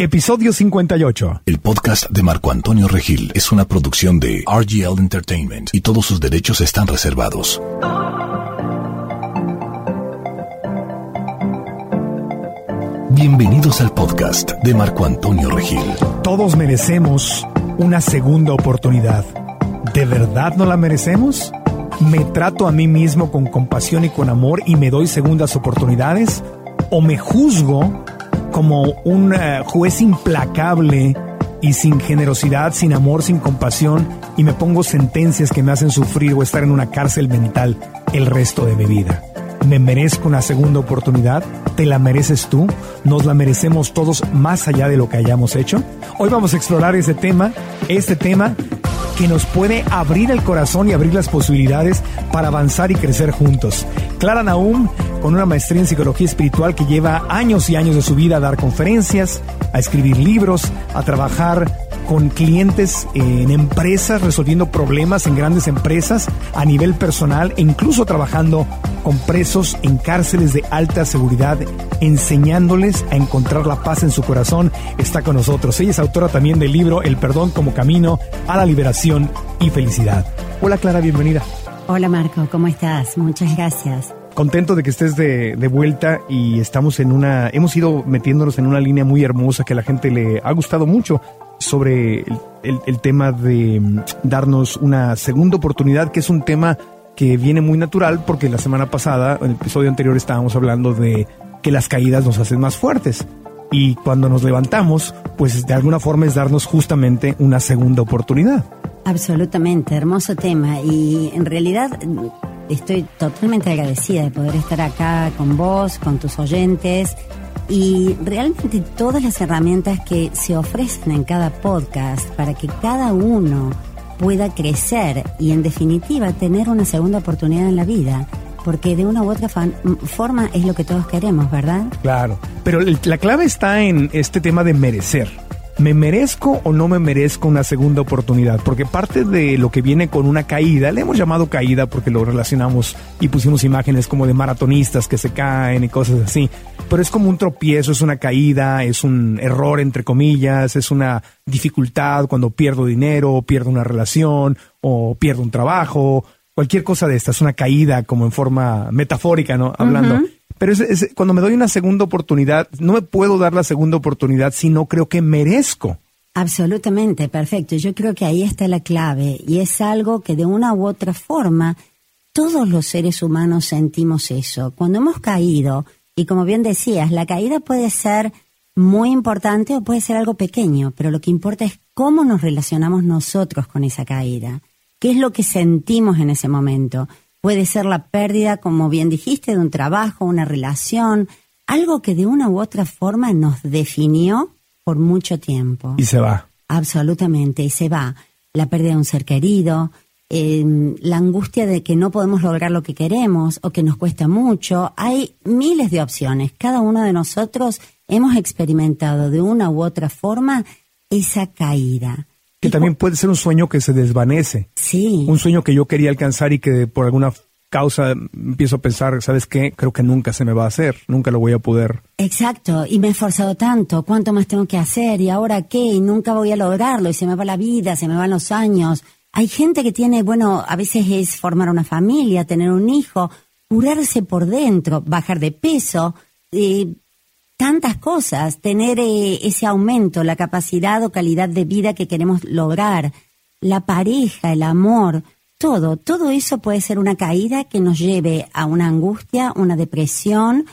Episodio 58. El podcast de Marco Antonio Regil es una producción de RGL Entertainment y todos sus derechos están reservados. Bienvenidos al podcast de Marco Antonio Regil. Todos merecemos una segunda oportunidad. ¿De verdad no la merecemos? ¿Me trato a mí mismo con compasión y con amor y me doy segundas oportunidades? ¿O me juzgo como un eh, juez implacable y sin generosidad, sin amor, sin compasión y me pongo sentencias que me hacen sufrir o estar en una cárcel mental el resto de mi vida? ¿Me merezco una segunda oportunidad? ¿Te la mereces tú? ¿Nos la merecemos todos más allá de lo que hayamos hecho? Hoy vamos a explorar ese tema, este tema que nos puede abrir el corazón y abrir las posibilidades para avanzar y crecer juntos. Clara Naum, con una maestría en psicología espiritual que lleva años y años de su vida a dar conferencias, a escribir libros, a trabajar con clientes en empresas, resolviendo problemas en grandes empresas a nivel personal e incluso trabajando con presos en cárceles de alta seguridad, enseñándoles a encontrar la paz en su corazón, está con nosotros. Ella es autora también del libro El perdón como camino a la liberación y felicidad. Hola Clara, bienvenida. Hola Marco, ¿cómo estás? Muchas gracias contento de que estés de, de, vuelta y estamos en una, hemos ido metiéndonos en una línea muy hermosa que a la gente le ha gustado mucho sobre el, tema de mm, darnos una segunda oportunidad, que es un tema que viene muy natural porque la semana pasada, en el episodio anterior, estábamos hablando de que las caídas nos hacen más fuertes. Y cuando nos levantamos, pues de alguna forma es darnos justamente una segunda oportunidad. Absolutamente, hermoso tema. Y en realidad estoy totalmente agradecida de poder estar acá con vos, con tus oyentes y realmente todas las herramientas que se ofrecen en cada podcast para que cada uno pueda crecer y en definitiva tener una segunda oportunidad en la vida. Porque de una u otra forma es lo que todos queremos, ¿verdad? Claro, pero la clave está en este tema de merecer. ¿Me merezco o no me merezco una segunda oportunidad? Porque parte de lo que viene con una caída, le hemos llamado caída porque lo relacionamos y pusimos imágenes como de maratonistas que se caen y cosas así, pero es como un tropiezo, es una caída, es un error entre comillas, es una dificultad cuando pierdo dinero, pierdo una relación o pierdo un trabajo, cualquier cosa de esta, es una caída como en forma metafórica, ¿no? Hablando. Pero cuando me doy una segunda oportunidad, no me puedo dar la segunda oportunidad si no creo que merezco. Absolutamente, perfecto. Yo creo que ahí está la clave y es algo que de una u otra forma todos los seres humanos sentimos eso. Cuando hemos caído, y como bien decías, la caída puede ser muy importante o puede ser algo pequeño, pero lo que importa es cómo nos relacionamos nosotros con esa caída. ¿Qué es lo que sentimos en ese momento? Puede ser la pérdida, como bien dijiste, de un trabajo, una relación, algo que de una u otra forma nos definió por mucho tiempo. Y se va. Absolutamente, y se va. La pérdida de un ser querido, em, la angustia de que no podemos lograr lo que queremos o que nos cuesta mucho. Hay miles de opciones. Cada uno de nosotros hemos experimentado de una u otra forma esa caída. Que también puede ser un sueño que se desvanece. Sí. Un sueño que yo quería alcanzar y que por alguna causa empiezo a pensar, ¿sabes qué? Creo que nunca se me va a hacer, nunca lo voy a poder. Exacto, y me he esforzado tanto, ¿cuánto más tengo que hacer? ¿Y ahora qué? Y nunca voy a lograrlo, y se me va la vida, se me van los años. Hay gente que tiene, bueno, a veces es formar una familia, tener un hijo, curarse por dentro, bajar de peso, eh, tantas cosas, tener eh, ese aumento, la capacidad o calidad de vida que queremos lograr, la pareja, el amor, todo, todo eso puede ser una caída que nos lleve a una angustia, una depresión,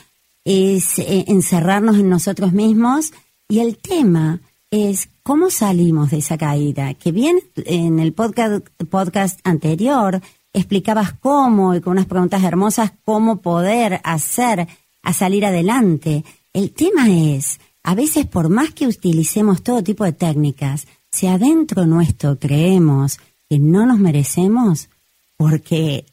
es eh, encerrarnos en nosotros mismos y el tema es cómo salimos de esa caída, que bien en el podcast, podcast anterior explicabas cómo y con unas preguntas hermosas cómo poder hacer a salir adelante. El tema es, a veces por más que utilicemos todo tipo de técnicas, si adentro nuestro creemos que no nos merecemos porque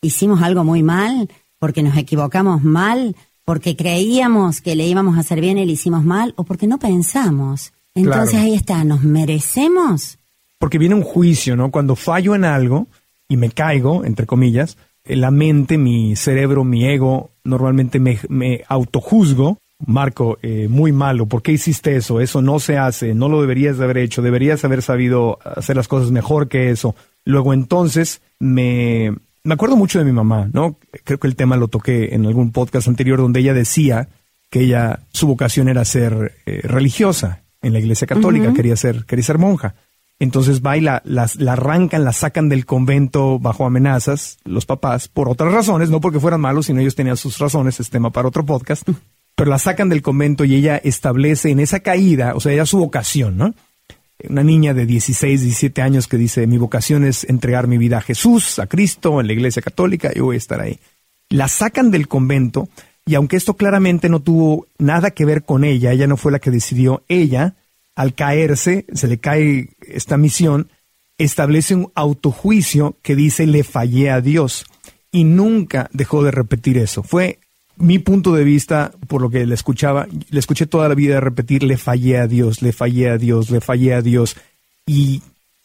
hicimos algo muy mal, porque nos equivocamos mal, porque creíamos que le íbamos a hacer bien y le hicimos mal, o porque no pensamos. Entonces ahí está, ¿nos merecemos? Porque viene un juicio, ¿no? Cuando fallo en algo y me caigo, entre comillas, la mente, mi cerebro, mi ego, normalmente me, me autojuzgo Marco, eh, muy malo, ¿por qué hiciste eso? Eso no se hace, no lo deberías de haber hecho, deberías haber sabido hacer las cosas mejor que eso. Luego entonces me, me acuerdo mucho de mi mamá, ¿no? Creo que el tema lo toqué en algún podcast anterior donde ella decía que ella, su vocación era ser eh, religiosa en la iglesia católica, quería ser, quería ser monja. Entonces va y la, la, arrancan, la sacan del convento bajo amenazas, los papás, por otras razones, no porque fueran malos, sino ellos tenían sus razones, es tema para otro podcast, pero la sacan del convento y ella establece en esa caída, o sea, ella su vocación, ¿no? Una niña de 16, 17 años que dice, mi vocación es entregar mi vida a Jesús, a Cristo, en la iglesia católica, yo voy a estar ahí. La sacan del convento y aunque esto claramente no tuvo nada que ver con ella, ella no fue la que decidió, ella al caerse, se le cae esta misión, establece un autojuicio que dice le fallé a Dios y nunca dejó de repetir eso. Fue mi punto de vista, por lo que le escuchaba, le escuché toda la vida repetir le fallé a Dios, le fallé a Dios, le fallé a Dios. Y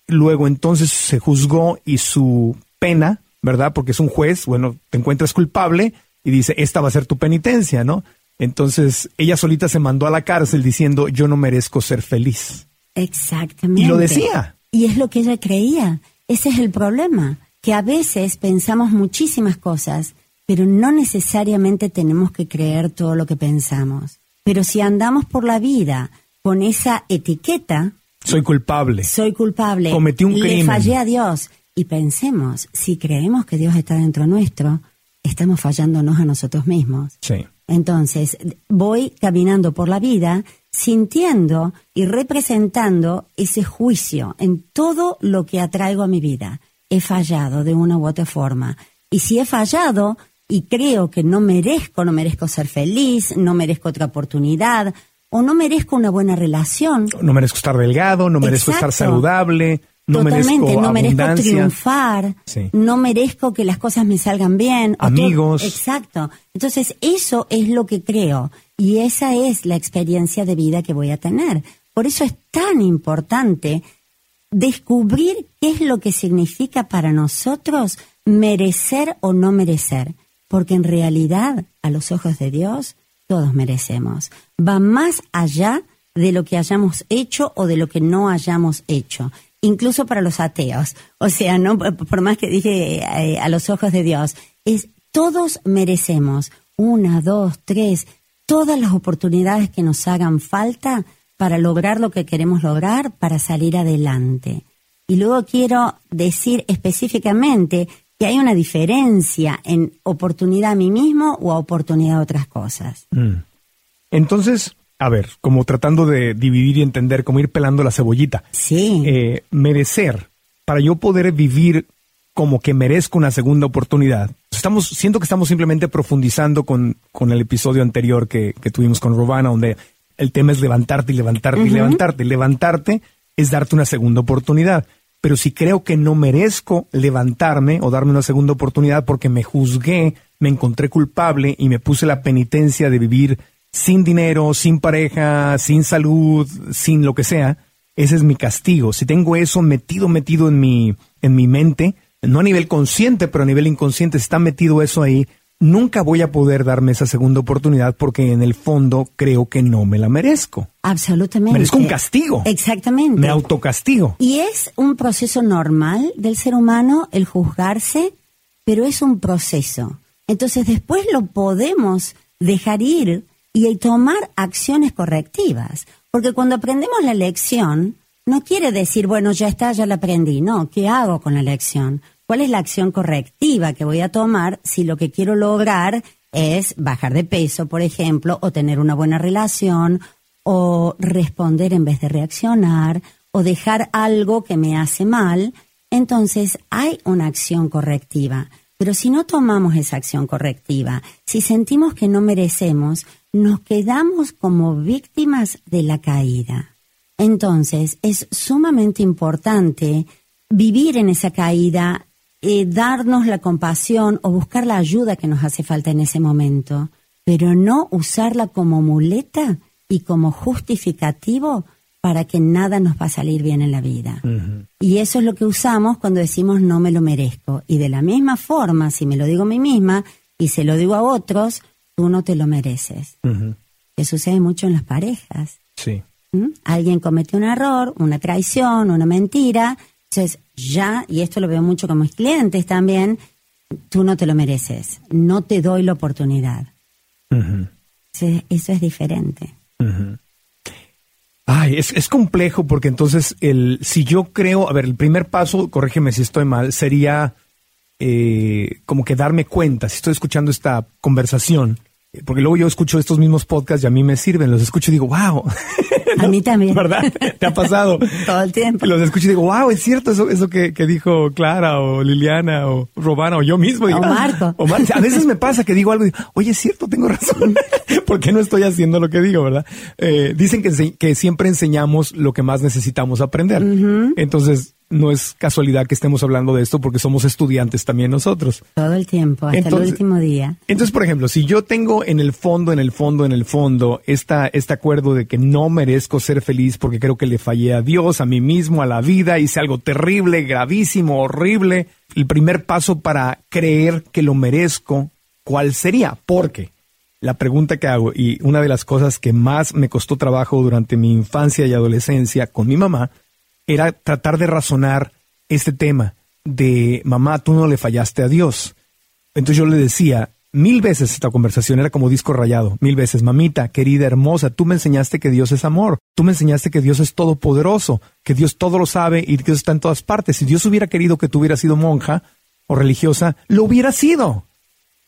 luego entonces se juzgó y su pena, ¿verdad? Porque es un juez, bueno, te encuentras culpable y dice, esta va a ser tu penitencia, ¿no? Entonces ella solita se mandó a la cárcel diciendo, yo no merezco ser feliz. Exactamente. Y lo decía. Y es lo que ella creía. Ese es el problema, que a veces pensamos muchísimas cosas, pero no necesariamente tenemos que creer todo lo que pensamos. Pero si andamos por la vida con esa etiqueta... Soy culpable. Soy culpable. Cometí un crimen. Le fallé a Dios. Y pensemos, si creemos que Dios está dentro nuestro, estamos fallándonos a nosotros mismos. Sí. Entonces, voy caminando por la vida sintiendo y representando ese juicio en todo lo que atraigo a mi vida. He fallado de una u otra forma. Y si he fallado y creo que no merezco, no merezco ser feliz, no merezco otra oportunidad, o no merezco una buena relación. No merezco estar delgado, no merezco estar saludable, no Totalmente, no merezco triunfar, no merezco que las cosas me salgan bien. Amigos. exacto. Entonces, eso es lo que creo y esa es la experiencia de vida que voy a tener. Por eso es tan importante descubrir qué es lo que significa para nosotros merecer o no merecer, porque en realidad, a los ojos de Dios, todos merecemos. Va más allá de lo que hayamos hecho o de lo que no hayamos hecho incluso para los ateos. O sea, no por más que dije eh, a los ojos de Dios, es todos merecemos una, dos, tres, todas las oportunidades que nos hagan falta para lograr lo que queremos lograr, para salir adelante. Y luego quiero decir específicamente que hay una diferencia en oportunidad a mí mismo o a oportunidad a otras cosas. Mm. Entonces, a ver, como tratando de dividir y entender, como ir pelando la cebollita. Sí. Eh, merecer, para yo poder vivir como que merezco una segunda oportunidad. Estamos, siento que estamos simplemente profundizando con, con el episodio anterior que, que tuvimos con Robana, donde el tema es levantarte y levantarte y levantarte. Levantarte es darte una segunda oportunidad. Pero si creo que no merezco levantarme o darme una segunda oportunidad porque me juzgué, me encontré culpable y me puse la penitencia de vivir sin dinero, sin pareja, sin salud, sin lo que sea, ese es mi castigo. Si tengo eso metido, metido en mi, en mi mente, no a nivel consciente, pero a nivel inconsciente, está metido eso ahí, nunca voy a poder darme esa segunda oportunidad porque en el fondo creo que no me la merezco. Absolutamente. Merezco un castigo. Exactamente. Me autocastigo. Y es un proceso normal del ser humano el juzgarse, pero es un proceso. Entonces después lo podemos dejar ir y tomar acciones correctivas. Porque cuando aprendemos la lección, no quiere decir, bueno, ya está, ya la aprendí. No, ¿qué hago con la lección? ¿Cuál es la acción correctiva que voy a tomar si lo que quiero lograr es bajar de peso, por ejemplo, o tener una buena relación, o responder en vez de reaccionar, o dejar algo que me hace mal? Entonces hay una acción correctiva. Pero si no tomamos esa acción correctiva, si sentimos que no merecemos, nos quedamos como víctimas de la caída. Entonces, es sumamente importante vivir en esa caída, eh, darnos la compasión o buscar la ayuda que nos hace falta en ese momento, pero no usarla como muleta y como justificativo para que nada nos va a salir bien en la vida. Y eso es lo que usamos cuando decimos no me lo merezco. Y de la misma forma, si me lo digo a mí misma y se lo digo a otros, tú no te lo mereces. que sucede mucho en las parejas. Sí. ¿Mm? Alguien comete un error, una traición, una mentira, entonces ya, y esto lo veo mucho con mis clientes también, tú no te lo mereces, no te doy la oportunidad. Entonces, eso es diferente. Ay, es, es complejo porque entonces el, si yo creo, a ver, el primer paso, corrígeme si estoy mal, sería eh, como que darme cuenta, si estoy escuchando esta conversación, porque luego yo escucho estos mismos podcasts y a mí me sirven, los escucho y digo, wow, A mí también. ¿verdad? ¿Te ha pasado? Todo el tiempo. Los escucho y digo, wow, es cierto eso, eso que, que dijo Clara o Liliana o Robana o yo mismo. O. Marco. O Mar- A veces me pasa que digo algo y digo, oye, es cierto, tengo razón. ¿Por qué no estoy haciendo lo que digo, verdad? Eh, dicen que, que siempre enseñamos lo que más necesitamos aprender. Entonces, no es casualidad que estemos hablando de esto porque somos estudiantes también nosotros. Todo el tiempo, hasta Entonces- el último día. Entonces, por ejemplo, si yo tengo en el fondo, en el fondo, en el fondo, esta, este acuerdo de que no merezco ser feliz porque creo que le fallé a Dios, a mí mismo, a la vida, hice algo terrible, gravísimo, horrible, el primer paso para creer que lo merezco, ¿cuál sería? Porque la pregunta que hago, y una de las cosas que más me costó trabajo durante mi infancia y adolescencia con mi mamá, era tratar de razonar este tema de, mamá, tú no le fallaste a Dios. Entonces yo le decía mil veces esta conversación, era como disco rayado, mil veces, mamita, querida, hermosa, tú me enseñaste que Dios es amor, tú me enseñaste que Dios es todopoderoso, que Dios todo lo sabe y que Dios está en todas partes. Si Dios hubiera querido que tú hubieras sido monja o religiosa, lo hubiera sido,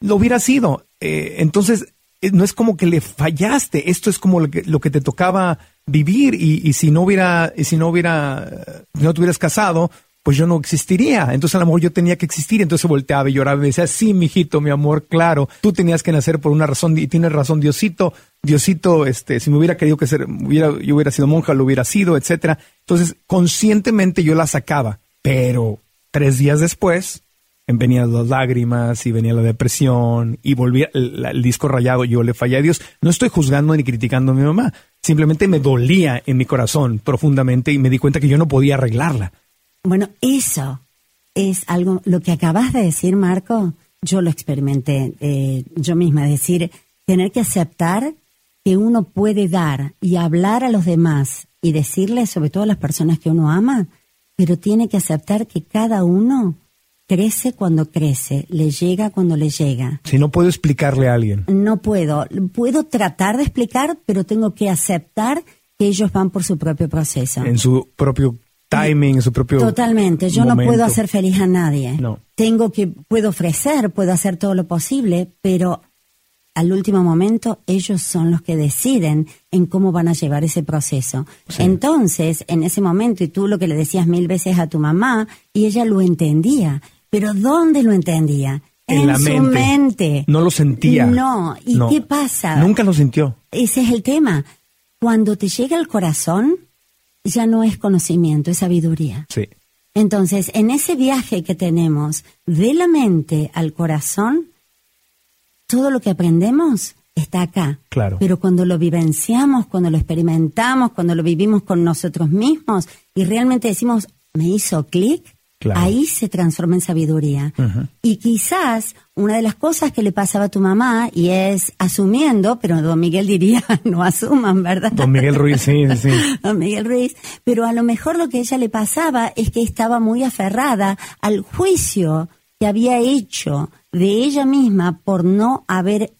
lo hubiera sido. Eh, entonces, eh, no es como que le fallaste, esto es como lo que, lo que te tocaba vivir y, si no hubiera, y si no hubiera, eh, no te casado, pues yo no existiría. Entonces a lo mejor yo tenía que existir. Entonces volteaba y lloraba y decía, sí, mijito, mi amor, claro, tú tenías que nacer por una razón y tienes razón, Diosito, Diosito, este, si me hubiera querido que ser, hubiera, yo hubiera sido monja, lo hubiera sido, etcétera. Entonces, conscientemente yo la sacaba, pero tres días después, venían las lágrimas y venía la depresión y volvía el, el disco rayado, yo le fallé a Dios. No estoy juzgando ni criticando a mi mamá, simplemente me dolía en mi corazón profundamente y me di cuenta que yo no podía arreglarla. Bueno, eso es algo, lo que acabas de decir, Marco, yo lo experimenté eh, yo misma, es decir, tener que aceptar que uno puede dar y hablar a los demás y decirles, sobre todo a las personas que uno ama, pero tiene que aceptar que cada uno crece cuando crece, le llega cuando le llega. Si no puedo explicarle a alguien. No puedo, puedo tratar de explicar, pero tengo que aceptar que ellos van por su propio proceso. En su propio timing, en su propio. Totalmente, yo no puedo hacer feliz a nadie. No. Tengo que, puedo ofrecer, puedo hacer todo lo posible, pero al último momento ellos son los que deciden en cómo van a llevar ese proceso. Sí. Entonces, en ese momento, y tú lo que le decías mil veces a tu mamá, y ella lo entendía, pero ¿dónde lo entendía? En la su mente. mente. No lo sentía. No, ¿y No. qué pasa? Nunca lo sintió. Ese es el tema. Cuando te llega al corazón, ya no es conocimiento, es sabiduría. Sí. Entonces, en ese viaje que tenemos de la mente al corazón, todo lo que aprendemos está acá. Claro. Pero cuando lo vivenciamos, cuando lo experimentamos, cuando lo vivimos con nosotros mismos y realmente decimos, me hizo clic, Claro. ahí se transforma en sabiduría. Y quizás una de las cosas que le pasaba a tu mamá, y es asumiendo, pero don Miguel diría, no asuman, ¿verdad? Don Miguel Ruiz, sí, sí, a Miguel Ruiz, pero a lo mejor lo que a ella le pasaba es que estaba muy aferrada al juicio que había hecho de ella misma por no haber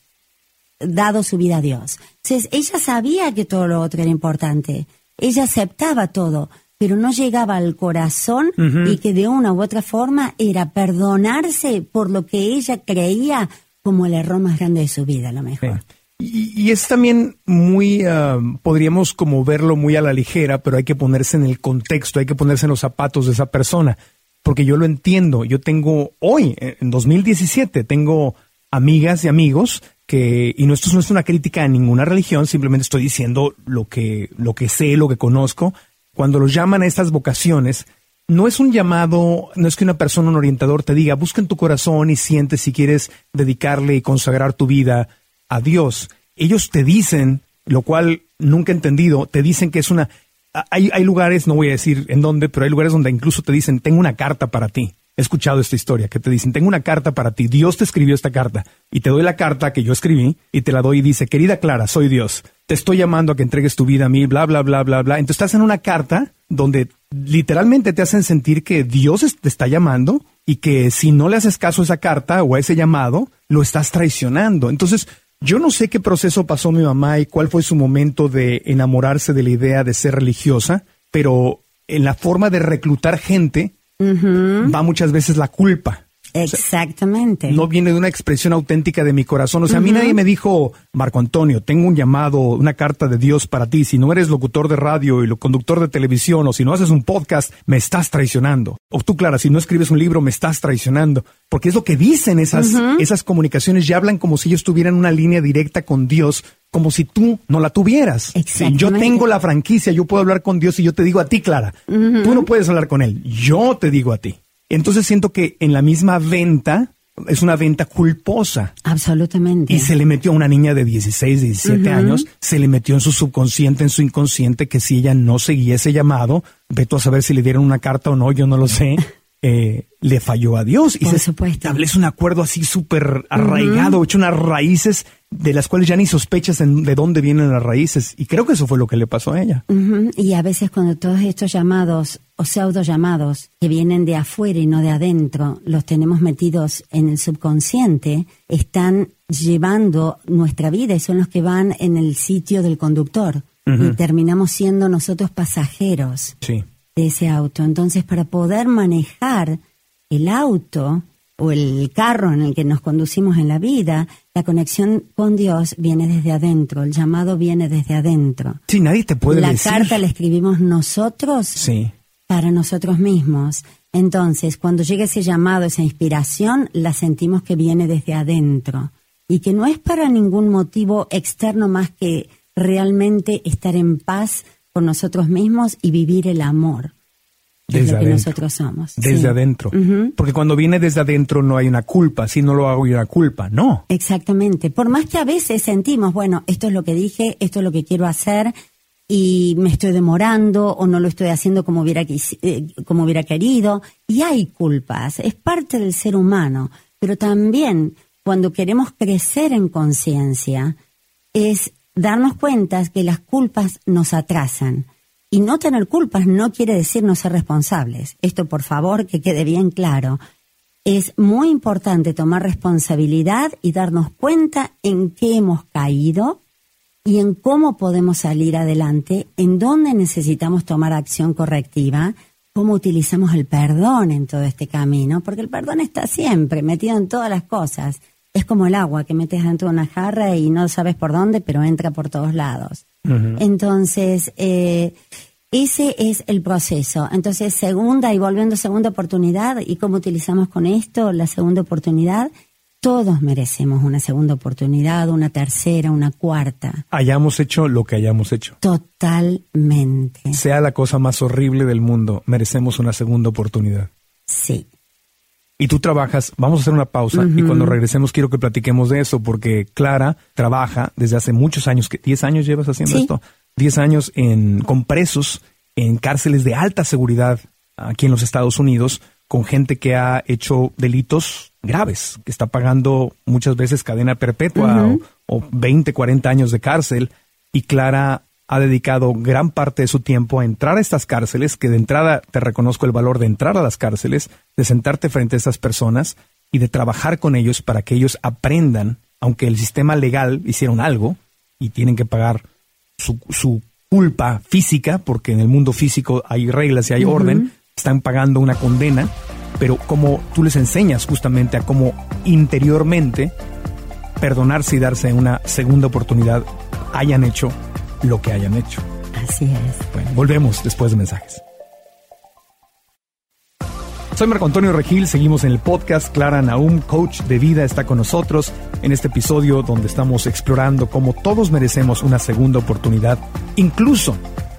dado su vida a Dios. Entonces, ella sabía que todo lo otro era importante, ella aceptaba todo, pero no llegaba al corazón y que de una u otra forma era perdonarse por lo que ella creía como el error más grande de su vida, a lo mejor. Y, y es también muy, ah, podríamos como verlo muy a la ligera, pero hay que ponerse en el contexto, hay que ponerse en los zapatos de esa persona, porque yo lo entiendo. Yo tengo hoy, en 2017, tengo amigas y amigos que, y no, esto no es una crítica a ninguna religión, simplemente estoy diciendo lo que, lo que sé, lo que conozco. Cuando los llaman a estas vocaciones, no es un llamado, no es que una persona, un orientador te diga, busca en tu corazón y siente si quieres dedicarle y consagrar tu vida a Dios. Ellos te dicen, lo cual nunca he entendido, te dicen que es una... Hay, hay lugares, no voy a decir en dónde, pero hay lugares donde incluso te dicen, tengo una carta para ti. He escuchado esta historia, que te dicen, tengo una carta para ti, Dios te escribió esta carta, y te doy la carta que yo escribí, y te la doy y dice, querida Clara, soy Dios. Te estoy llamando a que entregues tu vida a mí, bla, bla, bla, bla, bla. Entonces estás en una carta donde literalmente te hacen sentir que Dios te está llamando y que si no le haces caso a esa carta o a ese llamado, lo estás traicionando. Entonces, yo no sé qué proceso pasó mi mamá y cuál fue su momento de enamorarse de la idea de ser religiosa, pero en la forma de reclutar gente va muchas veces la culpa. Exactamente. no viene de una expresión auténtica de mi corazón. O sea, a mí nadie me dijo, Marco Antonio, tengo un llamado, una carta de Dios para ti. Si no eres locutor de radio y conductor de televisión, o si no haces un podcast, me estás traicionando. O tú, Clara, si no escribes un libro, me estás traicionando. Porque es lo que dicen esas, esas comunicaciones. Ya hablan como si ellos tuvieran una línea directa con Dios, como si tú no la tuvieras. yo tengo la franquicia, yo puedo hablar con Dios y yo te digo a ti, Clara. Tú no puedes hablar con Él. Yo te digo a ti. Entonces siento que en la misma venta es una venta culposa. Absolutamente. Y se le metió a una niña de 16, 17 años, se le metió en su subconsciente, en su inconsciente, que si ella no seguía ese llamado, veto a saber si le dieron una carta o no, yo no lo sé. Eh, le falló a Dios y Por se supuesto. establece un acuerdo así súper arraigado, hecho unas raíces de las cuales ya ni sospechas de dónde vienen las raíces. Y creo que eso fue lo que le pasó a ella. Y a veces cuando todos estos llamados o pseudo llamados que vienen de afuera y no de adentro, los tenemos metidos en el subconsciente, están llevando nuestra vida y son los que van en el sitio del conductor. Y terminamos siendo nosotros pasajeros. Sí de ese auto. Entonces, para poder manejar el auto o el carro en el que nos conducimos en la vida, la conexión con Dios viene desde adentro, el llamado viene desde adentro. Sí, nadie te puede la decir. La carta la escribimos nosotros sí. para nosotros mismos. Entonces, cuando llega ese llamado, esa inspiración, la sentimos que viene desde adentro y que no es para ningún motivo externo más que realmente estar en paz con nosotros mismos y vivir el amor. Desde lo que nosotros somos. Desde adentro. Porque cuando viene desde adentro no hay una culpa. Si no lo hago, hay una culpa. No. Exactamente. Por más que a veces sentimos, bueno, esto es lo que dije, esto es lo que quiero hacer y me estoy demorando o no lo estoy haciendo como hubiera, eh, como hubiera querido. Y hay culpas. Es parte del ser humano. Pero también cuando queremos crecer en conciencia, es darnos cuenta que las culpas nos atrasan. Y no tener culpas no quiere decir no ser responsables. Esto, por favor, que quede bien claro. Es muy importante tomar responsabilidad y darnos cuenta en qué hemos caído y en cómo podemos salir adelante, en dónde necesitamos tomar acción correctiva, cómo utilizamos el perdón en todo este camino, porque el perdón está siempre metido en todas las cosas es como el agua que metes dentro de una jarra y no sabes por dónde, pero entra por todos lados. Entonces, eh, ese es el proceso. Entonces, segunda y volviendo a segunda oportunidad, ¿y cómo utilizamos con esto la segunda oportunidad? Todos merecemos una segunda oportunidad, una tercera, una cuarta. Hayamos hecho lo que hayamos hecho. Totalmente. Sea la cosa más horrible del mundo, merecemos una segunda oportunidad. Sí y tú trabajas, vamos a hacer una pausa y cuando regresemos quiero que platiquemos de eso porque Clara trabaja desde hace muchos años, ¿10 años llevas haciendo esto? 10 años en, con presos en cárceles de alta seguridad aquí en los Estados Unidos con gente que ha hecho delitos graves, que está pagando muchas veces cadena perpetua o, o 20, 40 años de cárcel. Y Clara ha dedicado gran parte de su tiempo a entrar a estas cárceles, que de entrada te reconozco el valor de entrar a las cárceles, de sentarte frente a estas personas y de trabajar con ellos para que ellos aprendan, aunque el sistema legal hicieron algo y tienen que pagar su, culpa física, porque en el mundo físico hay reglas y hay orden, están pagando una condena, pero como tú les enseñas justamente a cómo interiormente perdonarse y darse una segunda oportunidad hayan hecho lo que hayan hecho. Así es. Bueno, volvemos después de mensajes. Soy Marco Antonio Regil, seguimos en el podcast. Clara Naum, coach de vida, está con nosotros en este episodio donde estamos explorando cómo todos merecemos una segunda oportunidad, incluso,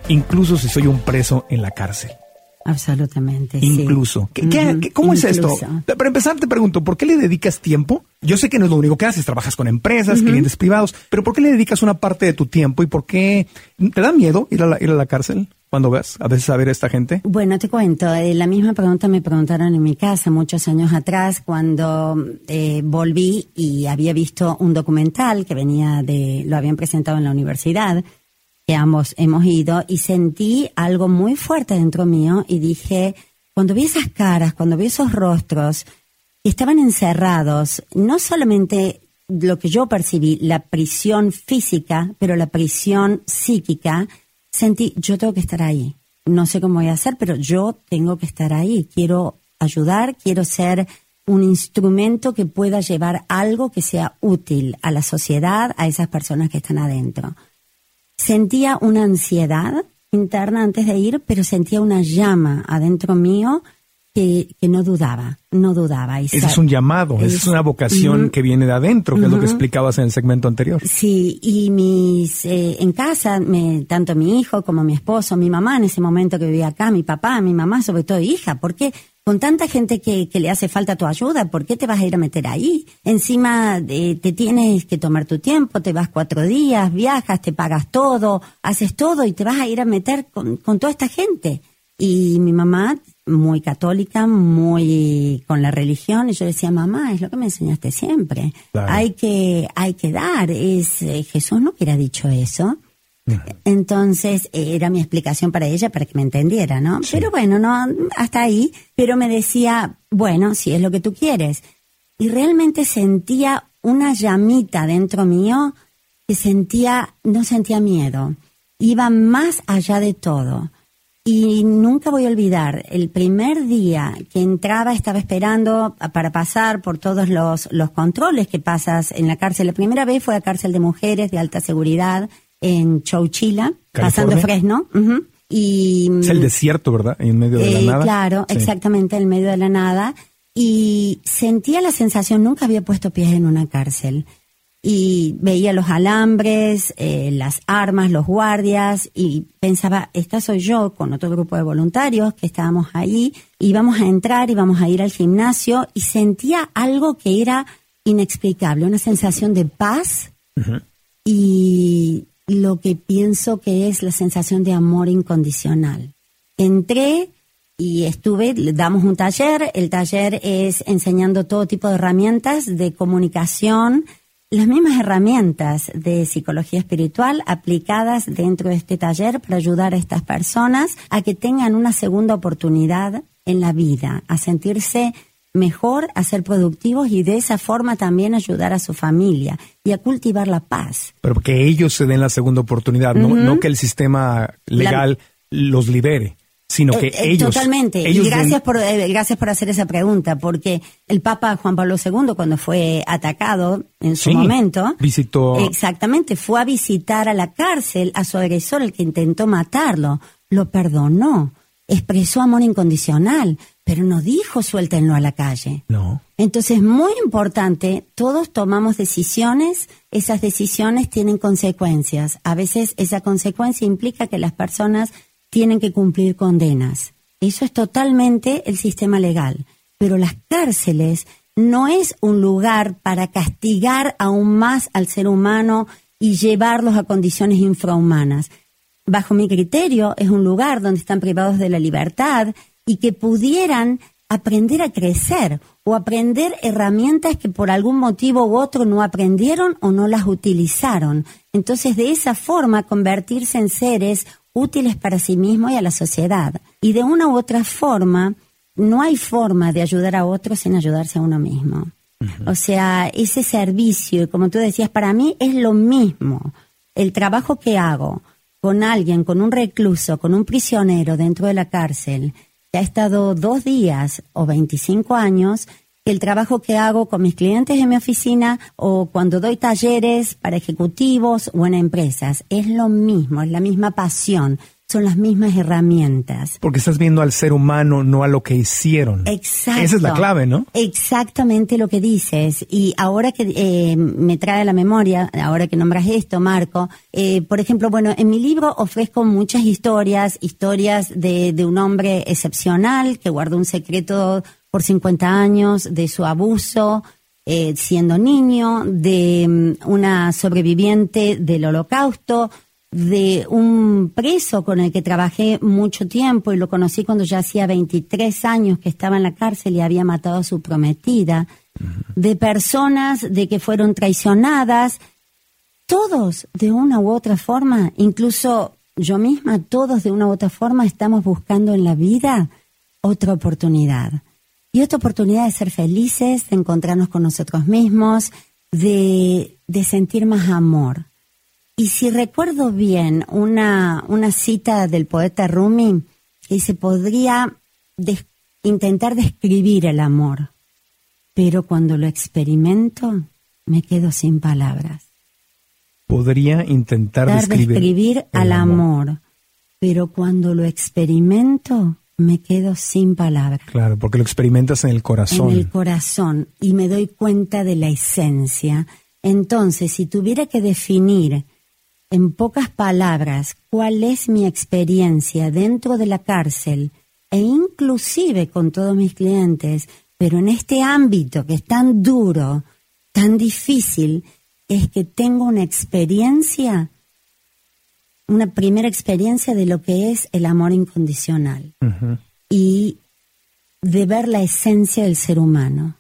incluso si soy un preso en la cárcel. Absolutamente. Incluso. Sí. cómo es esto? Para empezar, te pregunto, ¿por qué le dedicas tiempo? Yo sé que no es lo único que haces, trabajas con empresas, clientes privados, pero ¿por qué le dedicas una parte de tu tiempo y por qué te da miedo ir a la, ir a la cárcel? cuando vas a veces a ver a esta gente? Bueno, te cuento, eh, la misma pregunta me preguntaron en mi casa muchos años atrás cuando eh, volví y había visto un documental que venía de, lo habían presentado en la universidad, que ambos hemos ido, y sentí algo muy fuerte dentro mío y dije, cuando vi esas caras, cuando vi esos rostros, estaban encerrados, no solamente lo que yo percibí, la prisión física, pero la prisión psíquica, sentí, yo tengo que estar ahí. No sé cómo voy a hacer, pero yo tengo que estar ahí. Quiero ayudar, quiero ser un instrumento que pueda llevar algo que sea útil a la sociedad, a esas personas que están adentro. Sentía una ansiedad interna antes de ir, pero sentía una llama adentro mío que, no dudaba, no dudaba. Ese es un llamado, esa es una vocación que viene de adentro, que es lo que explicabas en el segmento anterior. Sí, y mis eh, en casa, me, tanto mi hijo como mi esposo, mi mamá en ese momento que vivía acá, mi papá, mi mamá, sobre todo hija, ¿por qué? Con tanta gente que, que le hace falta tu ayuda, ¿por qué te vas a ir a meter ahí? Encima te tienes que tomar tu tiempo, te vas cuatro días, viajas, te pagas todo, haces todo y te vas a ir a meter con, con toda esta gente. Y mi mamá muy católica, muy con la religión, y yo decía, mamá, es lo que me enseñaste siempre. Hay que, hay que dar. Es, eh, Jesús no hubiera dicho eso. Entonces, era mi explicación para ella para que me entendiera, ¿no? Pero bueno, no, hasta ahí. Pero me decía, bueno, si es lo que tú quieres. Y realmente sentía una llamita dentro mío que sentía, no sentía miedo. Iba más allá de todo y nunca voy a olvidar, el primer día que entraba estaba esperando para pasar por todos los, los controles que pasas en la cárcel. La primera vez fue a cárcel de mujeres de alta seguridad en Chowchila, pasando Fresno. y, es el desierto, ¿verdad? En medio de la eh, nada. Claro, exactamente, en medio de la nada. Y sentía la sensación, nunca había puesto pies en una cárcel y veía los alambres, eh, las armas, los guardias y pensaba, esta soy yo con otro grupo de voluntarios que estábamos ahí, íbamos a entrar, íbamos a ir al gimnasio y sentía algo que era inexplicable, una sensación de paz y lo que pienso que es la sensación de amor incondicional. Entré y estuve, damos un taller, el taller es enseñando todo tipo de herramientas de comunicación, las mismas herramientas de psicología espiritual aplicadas dentro de este taller para ayudar a estas personas a que tengan una segunda oportunidad en la vida, a sentirse mejor, a ser productivos y de esa forma también ayudar a su familia y a cultivar la paz. Pero que ellos se den la segunda oportunidad, no, que el sistema legal los libere sino que eh, eh, ellos totalmente. Y gracias por eh, gracias por hacer esa pregunta porque el Papa Juan Pablo II cuando fue atacado en su momento visitó exactamente fue a visitar a la cárcel a su agresor el que intentó matarlo lo perdonó expresó amor incondicional pero no dijo suéltenlo a la calle no entonces muy importante todos tomamos decisiones esas decisiones tienen consecuencias a veces esa consecuencia implica que las personas tienen que cumplir condenas. Eso es totalmente el sistema legal. Pero las cárceles no es un lugar para castigar aún más al ser humano y llevarlos a condiciones infrahumanas. Bajo mi criterio, es un lugar donde están privados de la libertad y que pudieran aprender a crecer o aprender herramientas que por algún motivo u otro no aprendieron o no las utilizaron. Entonces, de esa forma, convertirse en seres útiles para sí mismo y a la sociedad. Y de una u otra forma, no hay forma de ayudar a otros sin ayudarse a uno mismo. O sea, ese servicio, como tú decías, para mí es lo mismo. El trabajo que hago con alguien, con un recluso, con un prisionero dentro de la cárcel, que ha estado dos días o 25 años, el trabajo que hago con mis clientes en mi oficina o cuando doy talleres para ejecutivos o en empresas. Es lo mismo, es la misma pasión, son las mismas herramientas. Porque estás viendo al ser humano, no a lo que hicieron. Exacto. Esa es la clave, ¿no? Exactamente lo que dices. Y ahora que eh, me trae a la memoria, ahora que nombras esto, Marco, eh, por ejemplo, bueno, en mi libro ofrezco muchas historias, historias de, de un hombre excepcional que guardó un secreto por 50 años de su abuso eh, siendo niño, de mm, una sobreviviente del holocausto, de un preso con el que trabajé mucho tiempo y lo conocí cuando ya hacía 23 años que estaba en la cárcel y había matado a su prometida, de personas de que fueron traicionadas, todos de una u otra forma, incluso yo misma, todos de una u otra forma estamos buscando en la vida otra oportunidad. Y otra oportunidad de ser felices, de encontrarnos con nosotros mismos, de, de sentir más amor. Y si recuerdo bien una, una cita del poeta Rumi, dice, podría intentar describir el amor, pero cuando lo experimento me quedo sin palabras. Podría intentar describir, al amor, pero cuando lo experimento me quedo sin palabras. Claro, porque lo experimentas en el corazón. En el corazón y me doy cuenta de la esencia. Entonces, si tuviera que definir en pocas palabras cuál es mi experiencia dentro de la cárcel e inclusive con todos mis clientes, pero en este ámbito que es tan duro, tan difícil, es que tengo una experiencia, una primera experiencia de lo que es el amor incondicional y de ver la esencia del ser humano.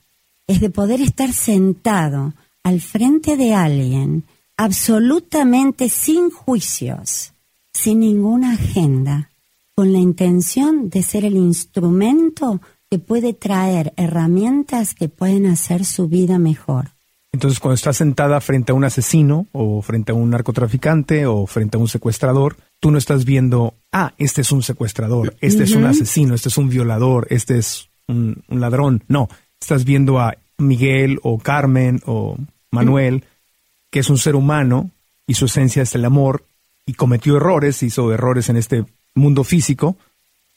Es de poder estar sentado al frente de alguien absolutamente sin juicios, sin ninguna agenda, con la intención de ser el instrumento que puede traer herramientas que pueden hacer su vida mejor. Entonces, cuando estás sentada frente a un asesino o frente a un narcotraficante o frente a un secuestrador, tú no estás viendo, ah, este es un secuestrador, este es un asesino, este es un violador, este es un, ladrón. No, estás viendo a Miguel o Carmen o Manuel que es un ser humano y su esencia es el amor y cometió errores, hizo errores en este mundo físico,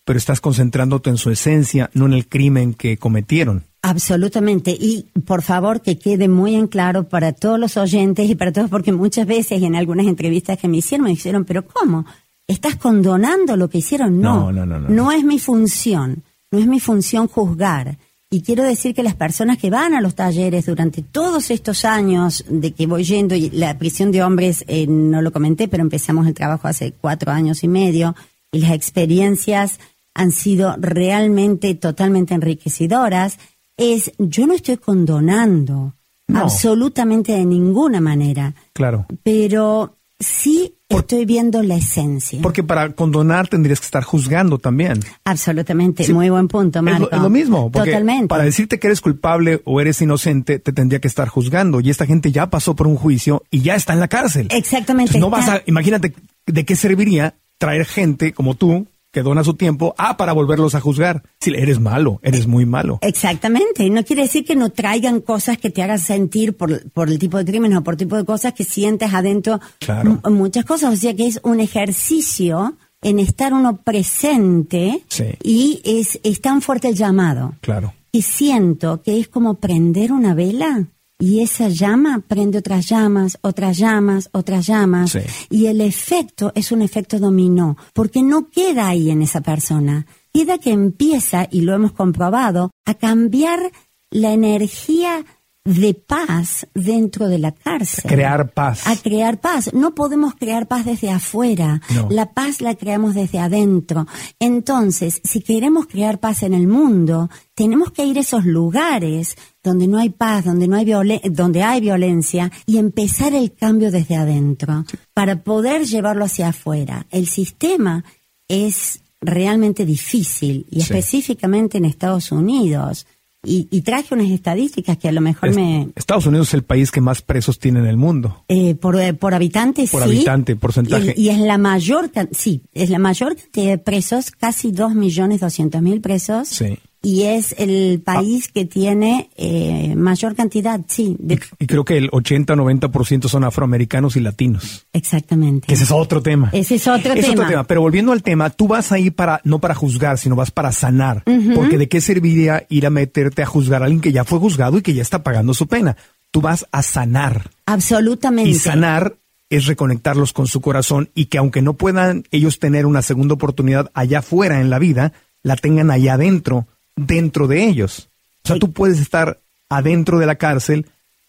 pero estás concentrándote en su esencia, no en el crimen que cometieron. Absolutamente. Y por favor que quede muy en claro para todos los oyentes y para todos, porque muchas veces en algunas entrevistas que me hicieron me dijeron, pero ¿cómo? ¿Estás condonando lo que hicieron? No, no, no, no, no es mi función. No es mi función juzgar. Y quiero decir que las personas que van a los talleres durante todos estos años de que voy yendo, y la prisión de hombres eh, no lo comenté, pero empezamos el trabajo hace cuatro años y medio, y las experiencias han sido realmente totalmente enriquecedoras, es yo no estoy condonando absolutamente de ninguna manera. Claro. Pero sí estoy viendo la esencia. Porque para condonar tendrías que estar juzgando también. Absolutamente, muy buen punto, Marco. Es lo, mismo, Totalmente. para decirte que eres culpable o eres inocente, te tendría que estar juzgando. Y esta gente ya pasó por un juicio y ya está en la cárcel. Exactamente. no vas a, imagínate de qué serviría traer gente como tú que dona su tiempo, ah, para volverlos a juzgar. Si eres malo, eres muy malo. Exactamente. No quiere decir que no traigan cosas que te hagan sentir por, por el tipo de crimen o por tipo de cosas que sientes adentro. Claro. Muchas cosas. O sea que es un ejercicio en estar uno presente y es, es tan fuerte el llamado. Claro. Y siento que es como prender una vela y esa llama prende otras llamas, otras llamas, otras llamas. Y el efecto es un efecto dominó, porque no queda ahí en esa persona. Queda que empieza, y lo hemos comprobado, a cambiar la energía de paz dentro de la cárcel. crear paz. A crear paz. No podemos crear paz desde afuera. La paz la creamos desde adentro. Entonces, si queremos crear paz en el mundo, tenemos que ir a esos lugares donde no hay paz, donde no hay donde hay violencia y empezar el cambio desde adentro para poder llevarlo hacia afuera. El sistema es realmente difícil y específicamente en Estados Unidos y, traje unas estadísticas que a lo mejor me... Estados Unidos es el país que más presos tiene en el mundo. Eh, por, eh, por habitante, por habitante, porcentaje. Y, es la mayor, sí, es la mayor cantidad de presos, casi dos millones doscientos mil presos. Sí y es el país que tiene eh, mayor cantidad, sí. Y, creo que el 80-90% son afroamericanos y latinos. Exactamente. ese es otro tema. Ese es otro es tema. Otro tema. Pero volviendo al tema, tú vas ahí para, no para juzgar, sino vas para sanar. Porque de qué serviría ir a meterte a juzgar a alguien que ya fue juzgado y que ya está pagando su pena. Tú vas a sanar. Absolutamente. Y sanar es reconectarlos con su corazón y que aunque no puedan ellos tener una segunda oportunidad allá afuera en la vida, la tengan allá adentro dentro de ellos. O sea, tú puedes estar adentro de la cárcel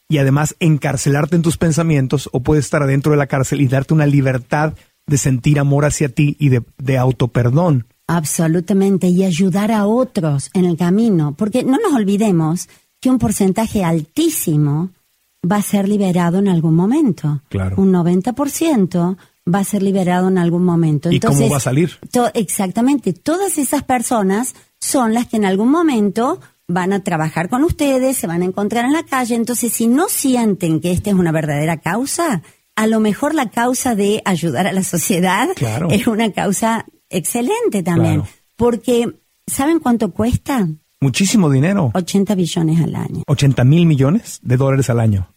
y además encarcelarte en tus pensamientos o puedes estar adentro de la cárcel y darte una libertad de sentir amor hacia ti y de, de autoperdón. Absolutamente, y ayudar a otros en el camino, porque no nos olvidemos que un porcentaje altísimo va a ser liberado en algún momento. Claro. Un 90% va a ser liberado en algún momento. ¿Y cómo va a salir? to- exactamente, todas esas personas son las que en algún momento van a trabajar con ustedes, se van a encontrar en la calle, entonces si no sienten que esta es una verdadera causa, a lo mejor la causa de ayudar a la sociedad Claro. es una causa excelente también, Claro. porque ¿saben cuánto cuesta? Muchísimo dinero. 80 billones al año. 80 mil millones de dólares al año.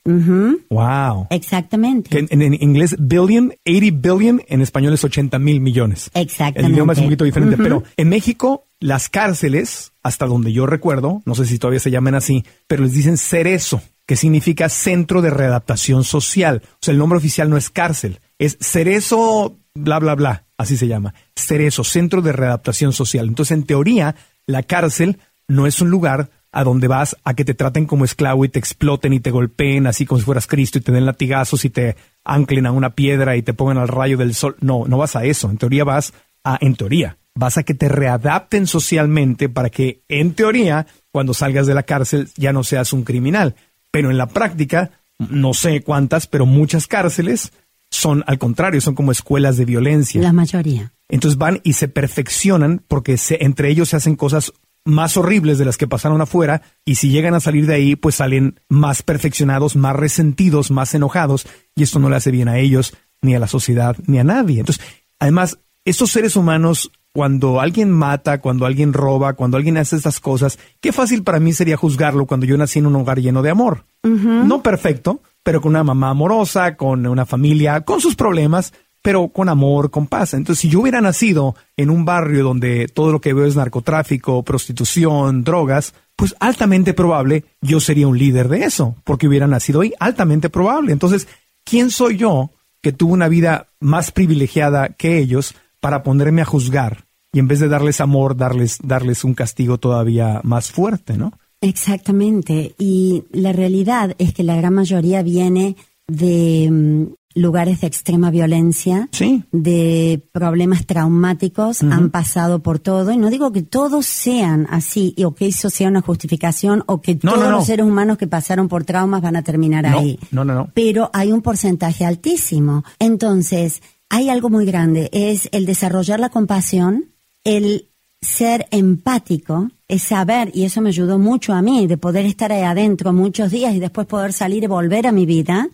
Wow. Exactamente. Que en, en- en inglés, billion, 80 billion, en español es 80 mil millones. Exactamente. El idioma es un poquito diferente, pero en México las cárceles, hasta donde yo recuerdo, no sé si todavía se llaman así, pero les dicen cerezo, que significa Centro de Readaptación Social. O sea, el nombre oficial no es cárcel, es cerezo, bla, bla, bla, así se llama. Cerezo, Centro de Readaptación Social. Entonces, en teoría, la cárcel no es un lugar a donde vas a que te traten como esclavo y te exploten y te golpeen así como si fueras Cristo y te den latigazos y te anclen a una piedra y te pongan al rayo del sol. No, no vas a eso. En teoría vas a, en teoría, vas a que te readapten socialmente para que, en teoría, cuando salgas de la cárcel ya no seas un criminal. Pero en la práctica, no sé cuántas, pero muchas cárceles son al contrario, son como escuelas de violencia. La mayoría. Entonces van y se perfeccionan porque se, entre ellos se hacen cosas más horribles de las que pasaron afuera y si llegan a salir de ahí pues salen más perfeccionados, más resentidos, más enojados y esto no le hace bien a ellos, ni a la sociedad, ni a nadie. Entonces, además, estos seres humanos, cuando alguien mata, cuando alguien roba, cuando alguien hace estas cosas, qué fácil para mí sería juzgarlo cuando yo nací en un hogar lleno de amor. No perfecto, pero con una mamá amorosa, con una familia, con sus problemas, pero con amor, con paz. Entonces, si yo hubiera nacido en un barrio donde todo lo que veo es narcotráfico, prostitución, drogas, pues altamente probable yo sería un líder de eso, porque hubiera nacido ahí, altamente probable. Entonces, ¿quién soy yo que tuvo una vida más privilegiada que ellos para ponerme a juzgar y en vez de darles amor, darles, darles un castigo todavía más fuerte, ¿no? Exactamente. Y la realidad es que la gran mayoría viene de mm, lugares de extrema violencia, Sí. de problemas traumáticos, han pasado por todo. Y no digo que todos sean así, y o que eso sea una justificación, o que No, todos no, no. los seres humanos que pasaron por traumas van a terminar ahí. no, no, no. Pero hay un porcentaje altísimo. Entonces, hay algo muy grande, es el desarrollar la compasión, el ser empático, es saber, y eso me ayudó mucho a mí, de poder estar ahí adentro muchos días y después poder salir y volver a mi vida,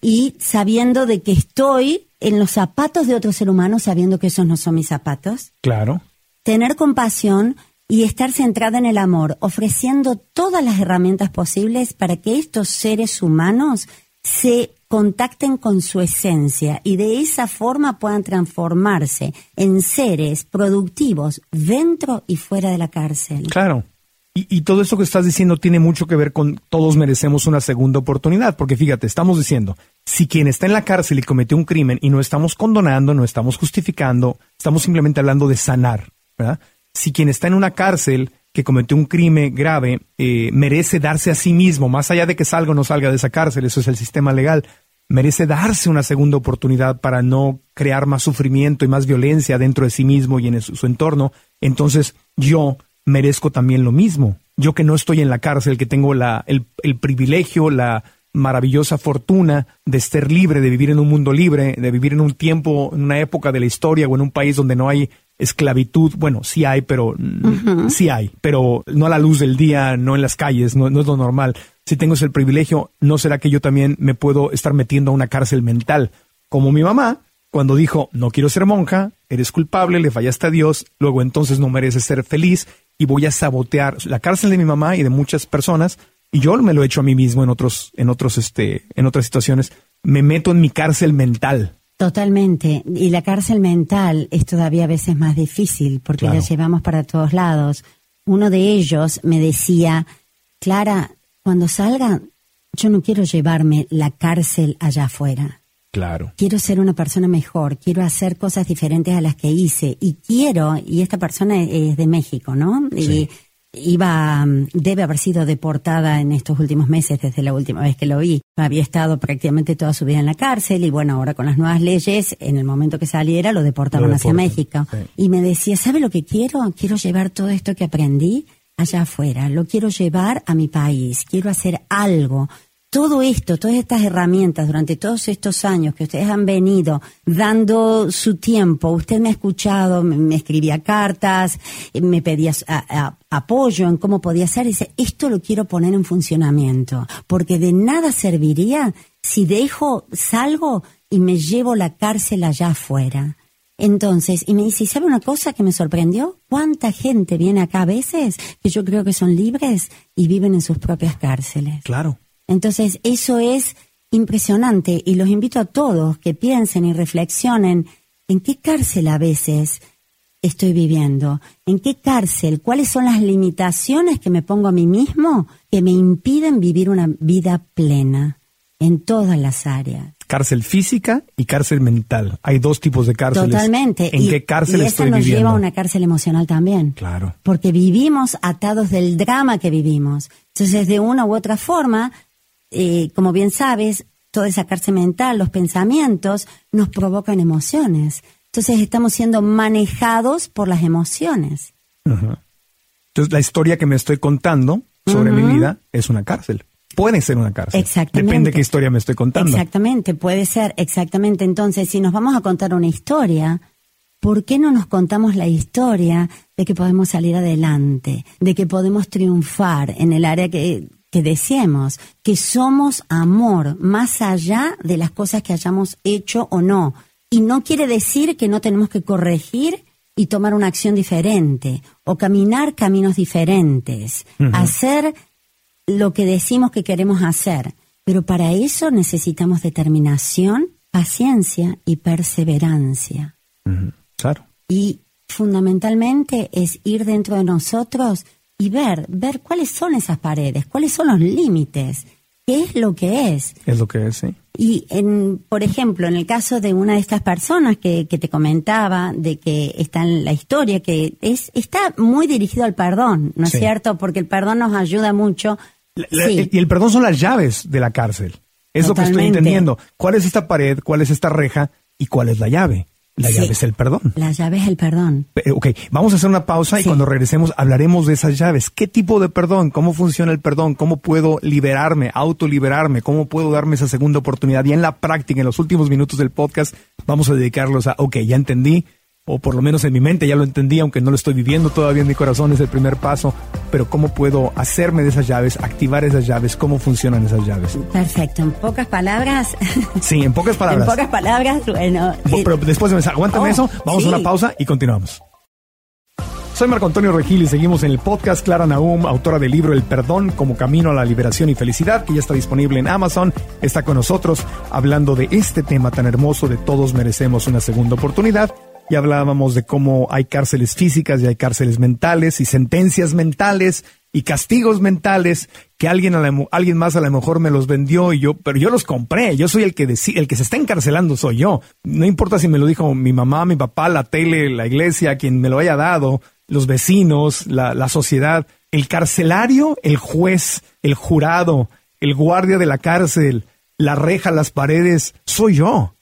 y sabiendo de que estoy en los zapatos de otro ser humano, sabiendo que esos no son mis zapatos, Claro. tener compasión y estar centrada en el amor, ofreciendo todas las herramientas posibles para que estos seres humanos se contacten con su esencia y de esa forma puedan transformarse en seres productivos dentro y fuera de la cárcel. Claro. Y, todo eso que estás diciendo tiene mucho que ver con todos merecemos una segunda oportunidad, porque fíjate, estamos diciendo, si quien está en la cárcel y cometió un crimen y no estamos condonando, no estamos justificando, estamos simplemente hablando de sanar, ¿verdad? Si quien está en una cárcel que cometió un crimen grave eh, merece darse a sí mismo, más allá de que salga o no salga de esa cárcel, eso es el sistema legal, merece darse una segunda oportunidad para no crear más sufrimiento y más violencia dentro de sí mismo y en su, su entorno, entonces yo merezco también lo mismo. Yo que no estoy en la cárcel, que tengo la, el, el privilegio, la maravillosa fortuna de estar libre, de vivir en un mundo libre, de vivir en un tiempo, en una época de la historia o en un país donde no hay esclavitud, bueno, sí hay, pero sí hay, pero no a la luz del día, no en las calles, no, no es lo normal. Si tengo ese privilegio, ¿no será que yo también me puedo estar metiendo a una cárcel mental? Como mi mamá, cuando dijo, no quiero ser monja, eres culpable, le fallaste a Dios, luego entonces no mereces ser feliz y voy a sabotear la cárcel de mi mamá y de muchas personas. Y yo me lo he hecho a mí mismo en otros, en otros, este, en otras situaciones. Me meto en mi cárcel mental. Totalmente. Y la cárcel mental es todavía a veces más difícil porque Claro. la llevamos para todos lados. Uno de ellos me decía, Clara, cuando salga, yo no quiero llevarme la cárcel allá afuera. Claro. Quiero ser una persona mejor, quiero hacer cosas diferentes a las que hice y quiero, y esta persona es de México, ¿no? Sí. Y iba, mm, debe haber sido deportada en estos últimos meses desde la última vez que lo vi. Había estado prácticamente toda su vida en la cárcel y bueno, ahora con las nuevas leyes, en el momento que saliera lo deportaban hacia México. Y me decía, ¿sabe lo que quiero? Quiero llevar todo esto que aprendí allá afuera, lo quiero llevar a mi país, quiero hacer algo. Todo esto, todas estas herramientas durante todos estos años que ustedes han venido dando su tiempo, usted me ha escuchado, me, escribía cartas, eh, me pedía apoyo en cómo podía hacer, dice, esto lo quiero poner en funcionamiento, porque de nada serviría si dejo, salgo y me llevo la cárcel allá afuera. Entonces, y me dice, ¿sabe una cosa que me sorprendió? ¿Cuánta gente viene acá a veces que yo creo que son libres y viven en sus propias cárceles? Claro. Entonces, eso es impresionante y los invito a todos que piensen y reflexionen en qué cárcel a veces estoy viviendo, en qué cárcel, cuáles son las limitaciones que me pongo a mí mismo que me impiden vivir una vida plena en todas las áreas. Cárcel física y cárcel mental. Hay dos tipos de cárceles. Totalmente. ¿En qué cárcel y estoy nos lleva a una cárcel emocional también. Claro. Porque vivimos atados del drama que vivimos. Entonces, de una u otra forma, eh, como bien sabes, toda esa cárcel mental, los pensamientos, nos provocan emociones. Entonces estamos siendo manejados por las emociones. Entonces la historia que me estoy contando sobre mi vida es una cárcel. Puede ser una cárcel. Exactamente. Depende de qué historia me estoy contando. Exactamente, puede ser, exactamente. Entonces, si nos vamos a contar una historia, ¿por qué no nos contamos la historia de que podemos salir adelante, de que podemos triunfar en el área que que deseemos, que somos amor, más allá de las cosas que hayamos hecho o no. Y no quiere decir que no tenemos que corregir y tomar una acción diferente o caminar caminos diferentes, hacer lo que decimos que queremos hacer. Pero para eso necesitamos determinación, paciencia y perseverancia. Claro. Y fundamentalmente es ir dentro de nosotros y ver, ver cuáles son esas paredes, cuáles son los límites, qué es lo que es. Es lo que es, sí. Y, en, por ejemplo, en el caso de una de estas personas que, que te comentaba, de que está en la historia, que es está muy dirigido al perdón, ¿no es cierto? Porque el perdón nos ayuda mucho. Y el perdón son las llaves de la cárcel. Es lo que estoy entendiendo. ¿Cuál es esta pared? ¿Cuál es esta reja? ¿Y cuál es la llave? La llave es el perdón. La llave es el perdón. Ok, vamos a hacer una pausa y cuando regresemos hablaremos de esas llaves. ¿Qué tipo de perdón? ¿Cómo funciona el perdón? ¿Cómo puedo liberarme, autoliberarme? ¿Cómo puedo darme esa segunda oportunidad? Y en la práctica, en los últimos minutos del podcast, vamos a dedicarlos a, ok, ya entendí, o por lo menos en mi mente ya lo entendí, aunque no lo estoy viviendo todavía en mi corazón, es el primer paso, pero cómo puedo hacerme de esas llaves, activar esas llaves, cómo funcionan esas llaves. Perfecto, en pocas palabras. Sí, en pocas palabras. en pocas palabras, bueno. Pero después de me aguántame oh, eso, vamos a una pausa y continuamos. Soy Marco Antonio Regil y seguimos en el podcast Clara Naum, autora del libro El Perdón como Camino a la Liberación y Felicidad, que ya está disponible en Amazon. Está con nosotros hablando de este tema tan hermoso de todos merecemos una segunda oportunidad y hablábamos de cómo hay cárceles físicas y hay cárceles mentales y sentencias mentales y castigos mentales que alguien, a alguien más a lo mejor me los vendió y yo, pero yo los compré. Yo soy el que el que se está encarcelando soy yo. No importa si me lo dijo mi mamá, mi papá, la tele, la iglesia, quien me lo haya dado, los vecinos, la, la sociedad. El carcelario, el juez, el jurado, el guardia de la cárcel, la reja, las paredes, soy yo.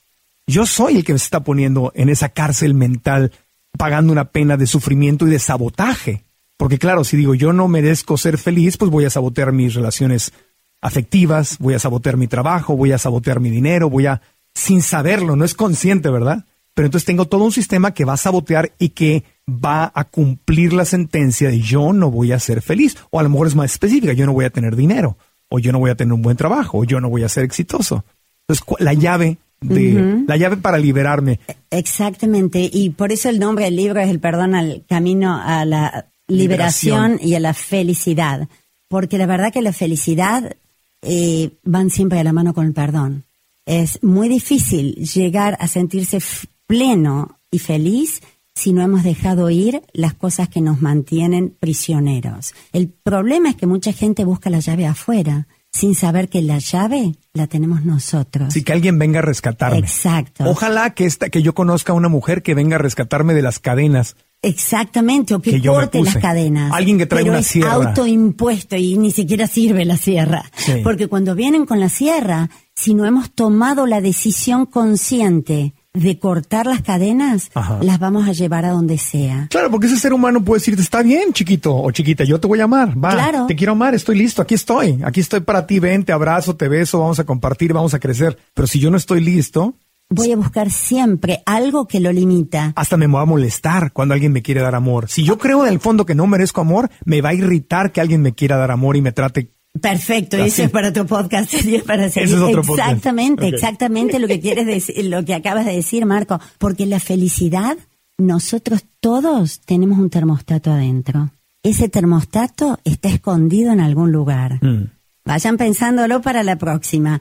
Yo soy el que se está poniendo en esa cárcel mental, pagando una pena de sufrimiento y de sabotaje. Porque claro, si digo yo no merezco ser feliz, pues voy a sabotear mis relaciones afectivas, voy a sabotear mi trabajo, voy a sabotear mi dinero, voy a, sin saberlo, no es consciente, ¿verdad? Pero entonces tengo todo un sistema que va a sabotear y que va a cumplir la sentencia de yo no voy a ser feliz. O a lo mejor es más específica, yo no voy a tener dinero, o yo no voy a tener un buen trabajo, o yo no voy a ser exitoso. Entonces la llave de la llave para liberarme. Exactamente, y por eso el nombre del libro es el perdón al camino a la liberación, y a la felicidad, porque la verdad que la felicidad eh, van siempre de la mano con el perdón. Es muy difícil llegar a sentirse pleno y feliz si no hemos dejado ir las cosas que nos mantienen prisioneros. El problema es que mucha gente busca la llave afuera sin saber que la llave la tenemos nosotros. Sí, que alguien venga a rescatarme. Exacto. Ojalá que esta, que yo conozca a una mujer que venga a rescatarme de las cadenas Exactamente, o que, Que corte las cadenas. Alguien que trae Pero una es sierra. autoimpuesto y ni siquiera sirve la sierra. Sí. Porque cuando vienen con la sierra, si no hemos tomado la decisión consciente de cortar las cadenas, Ajá. las vamos a llevar a donde sea. Claro, porque ese ser humano puede decirte, está bien, chiquito o chiquita, yo te voy a amar, va, Claro. te quiero amar, estoy listo, aquí estoy, aquí estoy para ti, ven, te abrazo, te beso, vamos a compartir, vamos a crecer. Pero si yo no estoy listo, Voy a buscar siempre algo que lo limita. hasta me va a molestar cuando alguien me quiere dar amor. Si yo creo en el fondo que no merezco amor, me va a irritar que alguien me quiera dar amor y me trate. Perfecto, Así. eso es para tu podcast, para seguir. Ese es otro podcast. Exactamente, Ok. exactamente lo que quieres decir, lo que acabas de decir, Marco. Porque la felicidad, nosotros todos tenemos un termostato adentro. Ese termostato está escondido en algún lugar. Mm. Vayan pensándolo para la próxima.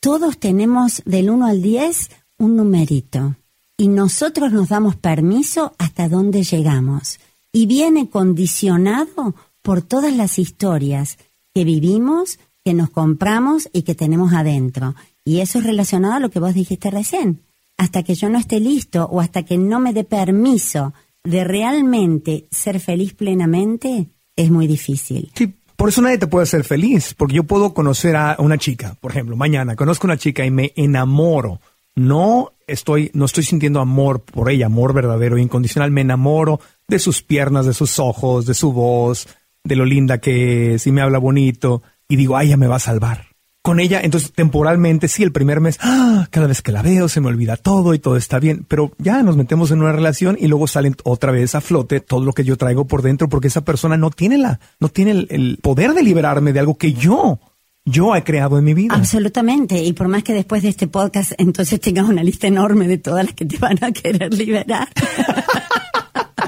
Todos tenemos del 1 al 10 un numerito. Y nosotros nos damos permiso hasta dónde llegamos. Y viene condicionado por todas las historias que vivimos, que nos compramos y que tenemos adentro. Y eso es relacionado a lo que vos dijiste recién. Hasta que yo no esté listo o hasta que no me dé permiso de realmente ser feliz plenamente, es muy difícil. Sí, por eso nadie te puede hacer feliz, porque yo puedo conocer a una chica, por ejemplo, mañana conozco a una chica y me enamoro. No estoy, no estoy sintiendo amor por ella, amor verdadero incondicional. Me enamoro de sus piernas, de sus ojos, de su voz, de lo linda que es y me habla bonito y digo, ay, ella me va a salvar. Con ella, entonces temporalmente, sí, el primer mes, ¡ah! cada vez que la veo se me olvida todo y todo está bien, pero ya nos metemos en una relación y luego salen otra vez a flote todo lo que yo traigo por dentro porque esa persona no tiene la, no tiene el, el poder de liberarme de algo que yo, yo he creado en mi vida. Absolutamente. Y por más que después de este podcast entonces tengas una lista enorme de todas las que te van a querer liberar.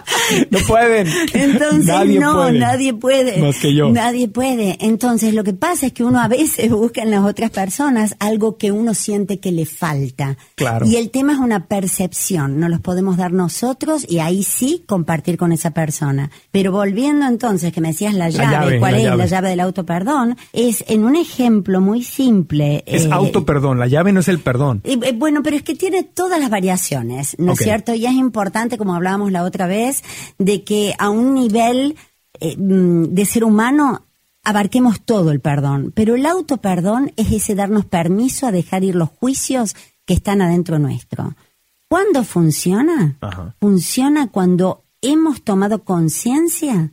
No pueden. Entonces, Nadie no, puede. nadie puede. Más que yo. Nadie puede. Entonces, lo que pasa es que uno a veces busca en las otras personas algo que uno siente que le falta. Claro. Y el tema es una percepción. No los podemos dar nosotros y ahí sí compartir con esa persona. Pero volviendo entonces, que me decías la llave, llave, ¿cuál la es llave. la llave del auto perdón? Es en un ejemplo muy simple. Es eh, auto perdón, la llave no es el perdón. eh, Bueno, pero es que tiene todas las variaciones, ¿no es cierto? Y es importante, como hablábamos la otra vez, de que a un nivel eh, mm, de ser humano abarquemos todo el perdón. Pero el autoperdón es ese darnos permiso a dejar ir los juicios que están adentro nuestro. ¿Cuándo funciona? Ajá. Funciona cuando hemos tomado conciencia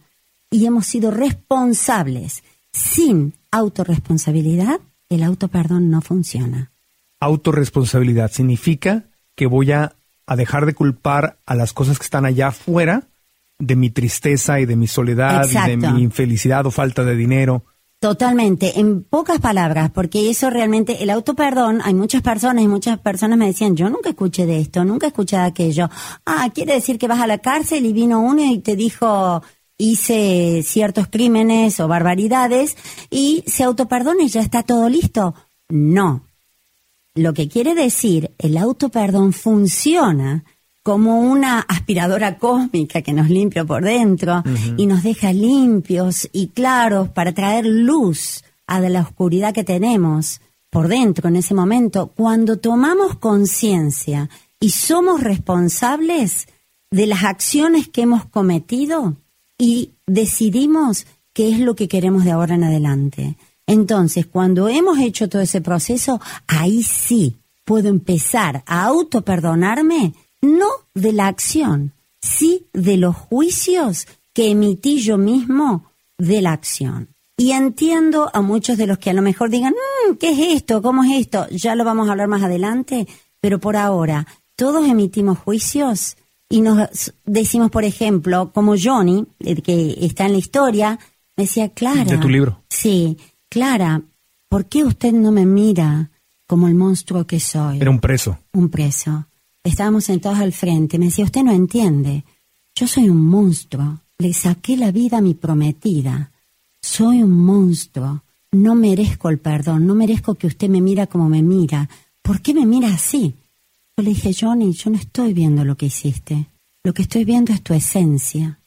y hemos sido responsables. Sin autorresponsabilidad, el autoperdón no funciona. Autorresponsabilidad significa que voy a, a dejar de culpar a las cosas que están allá afuera de mi tristeza y de mi soledad y de mi infelicidad o falta de dinero. Totalmente, en pocas palabras, porque eso realmente, el autoperdón, hay muchas personas y muchas personas me decían, yo nunca escuché de esto, nunca escuché de aquello. Ah, quiere decir que vas a la cárcel y vino uno y te dijo, hice ciertos crímenes o barbaridades y se autoperdona y ya está todo listo. No. Lo que quiere decir, el autoperdón funciona como una aspiradora cósmica que nos limpia por dentro y nos deja limpios y claros para traer luz a de la oscuridad que tenemos por dentro en ese momento. Cuando tomamos conciencia y somos responsables de las acciones que hemos cometido y decidimos qué es lo que queremos de ahora en adelante. Entonces, cuando hemos hecho todo ese proceso, ahí sí puedo empezar a autoperdonarme, no de la acción, sí de los juicios que emití yo mismo de la acción. Y entiendo a muchos de los que a lo mejor digan, "Mm, ¿qué es esto? ¿Cómo es esto? Ya lo vamos a hablar más adelante, pero por ahora, todos emitimos juicios y nos decimos, por ejemplo, como Johnny, el que está en la historia, me decía, Clara. De tu libro. Sí, Clara, ¿por qué usted no me mira como el monstruo que soy? Era un preso. un preso. Estábamos sentados al frente. Me decía, usted no entiende. Yo soy un monstruo. Le saqué la vida a mi prometida. Soy un monstruo. No merezco el perdón. No merezco que usted me mira como me mira. ¿Por qué me mira así? Yo le dije, Johnny, yo no estoy viendo lo que hiciste. Lo que estoy viendo es tu esencia.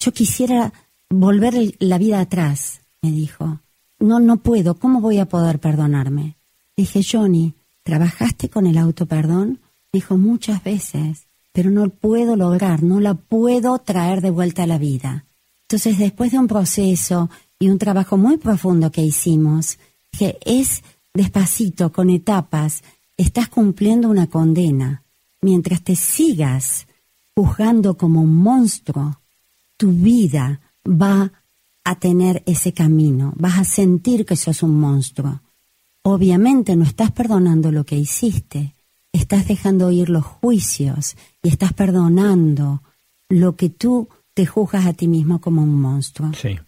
Yo quisiera volver la vida atrás, me dijo. No, no puedo. ¿Cómo voy a poder perdonarme? Dije, Johnny, ¿trabajaste con el autoperdón? Dijo, muchas veces. pero no puedo lograr, no la puedo traer de vuelta a la vida. Entonces, después de un proceso y un trabajo muy profundo que hicimos, que es despacito, con etapas, estás cumpliendo una condena. Mientras te sigas juzgando como un monstruo, tu vida va a tener ese camino, vas a sentir que sos un monstruo. Obviamente no estás perdonando lo que hiciste, estás dejando ir los juicios y estás perdonando lo que tú te juzgas a ti mismo como un monstruo. Sí.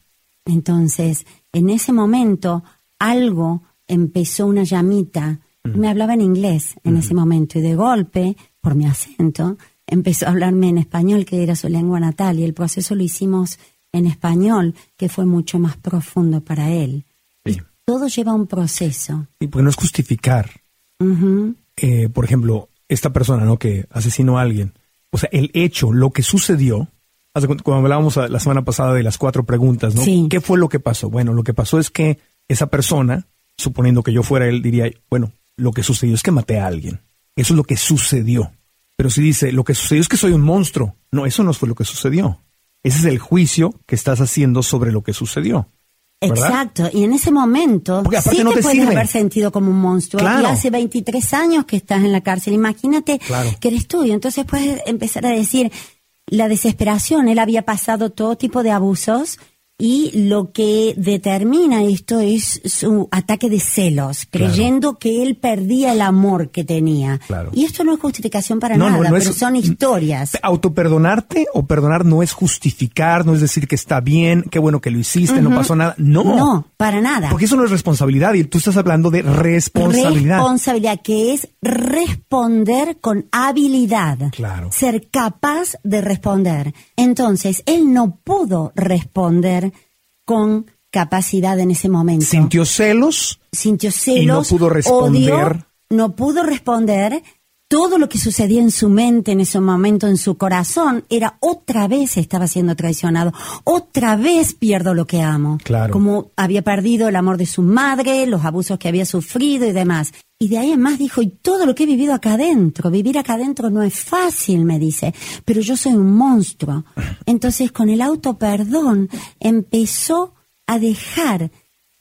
Entonces, en ese momento, algo empezó una llamita. Me hablaba en inglés en ese momento y de golpe, por mi acento, empezó a hablarme en español, que era su lengua natal, y el proceso lo hicimos en español, que fue mucho más profundo para él. Sí. Todo lleva un proceso. Y porque no es justificar. Eh, por ejemplo, esta persona, ¿no? Que asesinó a alguien. O sea, el hecho, lo que sucedió. Cuando hablábamos la semana pasada de las cuatro preguntas, ¿no? Sí. ¿Qué fue lo que pasó? Bueno, lo que pasó es que esa persona, suponiendo que yo fuera él, diría, bueno, lo que sucedió es que maté a alguien. Eso es lo que sucedió. Pero si dice, lo que sucedió es que soy un monstruo. No, eso no fue lo que sucedió. Ese es el juicio que estás haciendo sobre lo que sucedió. ¿verdad? Exacto, y en ese momento Porque sí no te, te puedes sirve. haber sentido como un monstruo. Claro. Y hace 23 años que estás en la cárcel. Imagínate Claro. que eres tú. Y entonces puedes empezar a decir la desesperación. Él había pasado todo tipo de abusos y lo que determina esto es su ataque de celos, Claro. creyendo que él perdía el amor que tenía. Claro. Y esto no es justificación para No, nada, no pero son historias. Autoperdonarte o perdonar no es justificar, no es decir que está bien, qué bueno que lo hiciste, no pasó nada. No. No, para nada. Porque eso no es responsabilidad y tú estás hablando de responsabilidad. Responsabilidad, que es responder con habilidad. Claro. Ser capaz de responder. Entonces, él no pudo responder con capacidad en ese momento. Sintió celos, Sintió celos. Y no pudo responder. odio, no pudo responder. Todo lo que sucedía en su mente en ese momento, en su corazón, era otra vez estaba siendo traicionado. Otra vez pierdo lo que amo. Claro. Como había perdido el amor de su madre, los abusos que había sufrido y demás. Y de ahí en más dijo, y todo lo que he vivido acá adentro, vivir acá adentro no es fácil, me dice, pero yo soy un monstruo. Entonces con el autoperdón empezó a dejar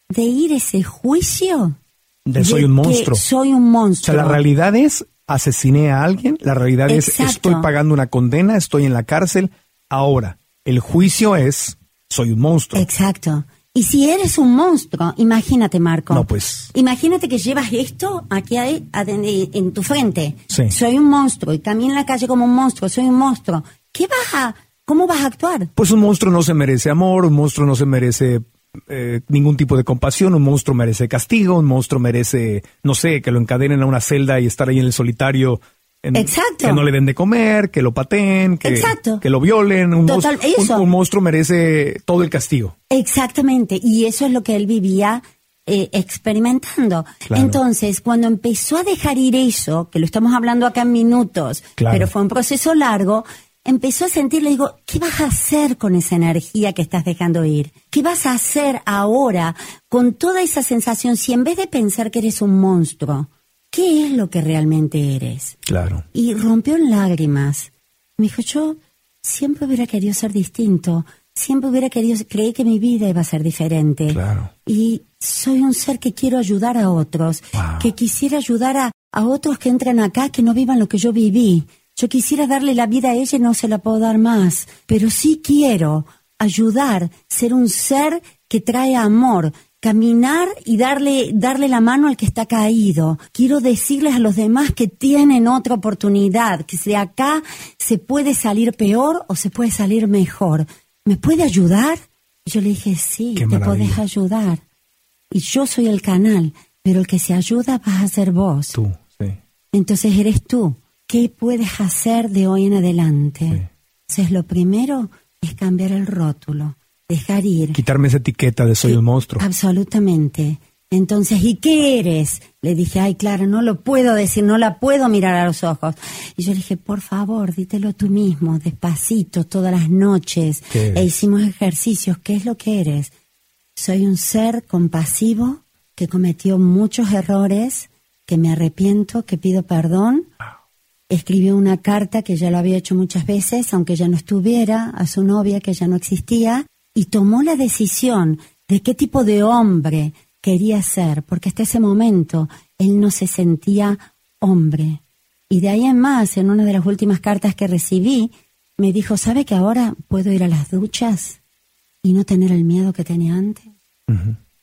de ir ese juicio de soy un monstruo. Soy un O monstruo. sea, la realidad es asesiné a alguien, la realidad es estoy pagando una condena, estoy en la cárcel. Ahora, el juicio es soy un monstruo. Exacto. Y si eres un monstruo, imagínate, Marco. No, pues. Imagínate que llevas esto aquí ahí, aden- en tu frente. Sí. Soy un monstruo y camino en la calle como un monstruo, soy un monstruo. ¿Qué vas a, cómo vas a actuar? Pues un monstruo no se merece amor, un monstruo no se merece eh, ningún tipo de compasión, un monstruo merece castigo, un monstruo merece, no sé, que lo encadenen a una celda y estar ahí en el solitario. en- Exacto. Que no le den de comer, que lo pateen, que, Exacto. que lo violen. Un, Total, monstruo, un- monstruo merece todo el castigo. Exactamente, y eso es lo que él vivía eh, experimentando. Claro. Entonces, cuando empezó a dejar ir eso, que lo estamos hablando acá en minutos, Claro. pero fue un proceso largo, empezó a sentir, le digo, ¿qué vas a hacer con esa energía que estás dejando ir? ¿Qué vas a hacer ahora con toda esa sensación si en vez de pensar que eres un monstruo, ¿qué es lo que realmente eres? Claro. y rompió en lágrimas. Me dijo, yo siempre hubiera querido ser distinto, siempre hubiera querido, creí que mi vida iba a ser diferente. Claro. Y soy un ser que quiero ayudar a otros, Wow. que quisiera ayudar a, a otros que entran acá que no vivan lo que yo viví. Yo quisiera darle la vida a ella y no se la puedo dar más, pero sí quiero ayudar, ser un ser que trae amor, caminar y darle, darle la mano al que está caído. Quiero decirles a los demás que tienen otra oportunidad, que de acá se puede salir peor o se puede salir mejor. ¿Me puede ayudar? Yo le dije, sí, Qué te maravilla. podés ayudar. Y yo soy el canal, pero el que se ayuda vas a ser vos. Tú, sí. Entonces eres tú. ¿Qué puedes hacer de hoy en adelante? Entonces lo primero es cambiar el rótulo, dejar ir. Quitarme esa etiqueta de soy Sí, un monstruo. Absolutamente. Entonces, ¿y qué eres? Le dije, ay, claro, no lo puedo decir, no la puedo mirar a los ojos. Y yo le dije, por favor, dítelo tú mismo, despacito, todas las noches. E hicimos ejercicios. ¿Qué es lo que eres? Soy un ser compasivo que cometió muchos errores, que me arrepiento, que pido perdón escribió una carta que ya lo había hecho muchas veces, aunque ya no estuviera, a su novia que ya no existía, y tomó la decisión de qué tipo de hombre quería ser, porque hasta ese momento él no se sentía hombre. Y de ahí en más, en una de las últimas cartas que recibí, me dijo, ¿sabe que ahora puedo ir a las duchas y no tener el miedo que tenía antes?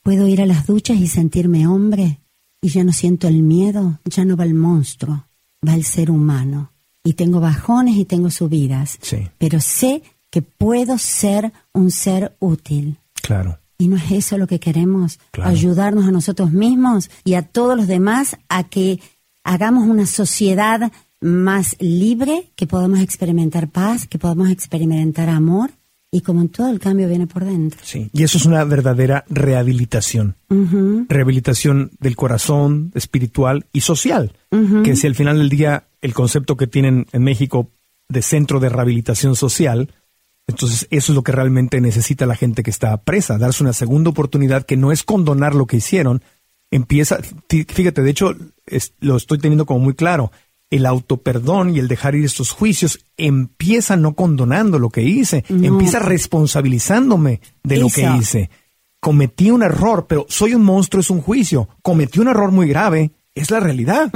Puedo ir a las duchas y sentirme hombre y ya no siento el miedo, ya no va el monstruo, va el ser humano. Y tengo bajones y tengo subidas, Sí. pero sé que puedo ser un ser útil. Claro. Y no es eso lo que queremos, Claro. ayudarnos a nosotros mismos y a todos los demás a que hagamos una sociedad más libre, que podamos experimentar paz, que podamos experimentar amor y como en todo el cambio viene por dentro. Sí. Y eso es una verdadera rehabilitación. Rehabilitación del corazón, espiritual y social. Que si al final del día el concepto que tienen en México de centro de rehabilitación social, entonces eso es lo que realmente necesita la gente que está presa, darse una segunda oportunidad que no es condonar lo que hicieron, empieza, fí- fíjate, de hecho es- lo estoy teniendo como muy claro, el autoperdón y el dejar ir estos juicios empieza no condonando lo que hice, No. empieza responsabilizándome de lo que hice. Cometí un error, pero soy un monstruo, es un juicio. Cometí un error muy grave, es la realidad.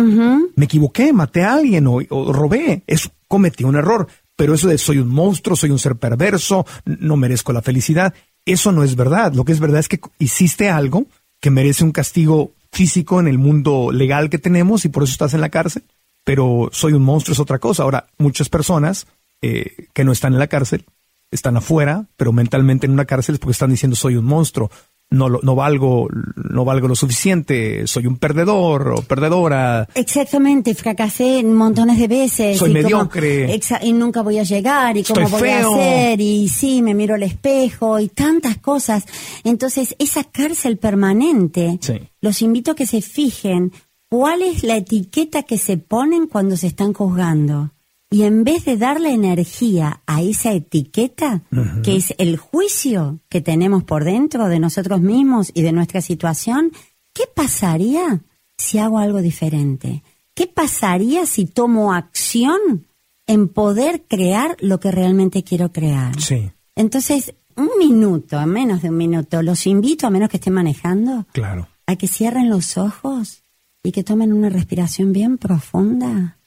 Me equivoqué, maté a alguien o, o robé, es, cometí un error. Pero eso de soy un monstruo, soy un ser perverso, no merezco la felicidad, eso no es verdad. Lo que es verdad es que hiciste algo que merece un castigo físico en el mundo legal que tenemos y por eso estás en la cárcel. Pero soy un monstruo es otra cosa. Ahora, muchas personas eh, que no están en la cárcel están afuera, pero mentalmente en una cárcel es porque están diciendo soy un monstruo, no, lo- no valgo, no valgo lo suficiente, soy un perdedor o perdedora. Exactamente, fracasé montones de veces. Soy y mediocre. y nunca voy a llegar, y cómo Estoy voy feo. a hacer, y sí, me miro al espejo, y tantas cosas. Entonces, esa cárcel permanente, Sí. los invito a que se fijen cuál es la etiqueta que se ponen cuando se están juzgando. Y en vez de darle energía a esa etiqueta, que es el juicio que tenemos por dentro de nosotros mismos y de nuestra situación, ¿qué pasaría si hago algo diferente? ¿Qué pasaría si tomo acción en poder crear lo que realmente quiero crear? Sí, Entonces, un minuto, menos de un minuto, los invito, a menos que estén manejando, claro. a que cierren los ojos y que tomen una respiración bien profunda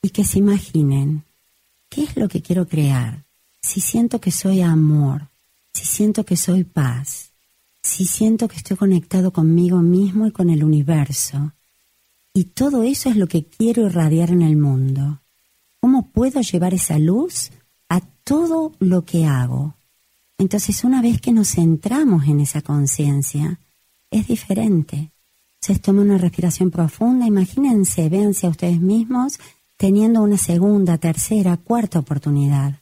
y que se imaginen qué es lo que quiero crear. Si siento que soy amor, si siento que soy paz, si siento que estoy conectado conmigo mismo y con el universo. Y todo eso es lo que quiero irradiar en el mundo. ¿Cómo puedo llevar esa luz a todo lo que hago? Entonces, una vez que nos centramos en esa conciencia, es diferente. Se toma una respiración profunda, imagínense, véanse a ustedes mismos teniendo una segunda, tercera, cuarta oportunidad.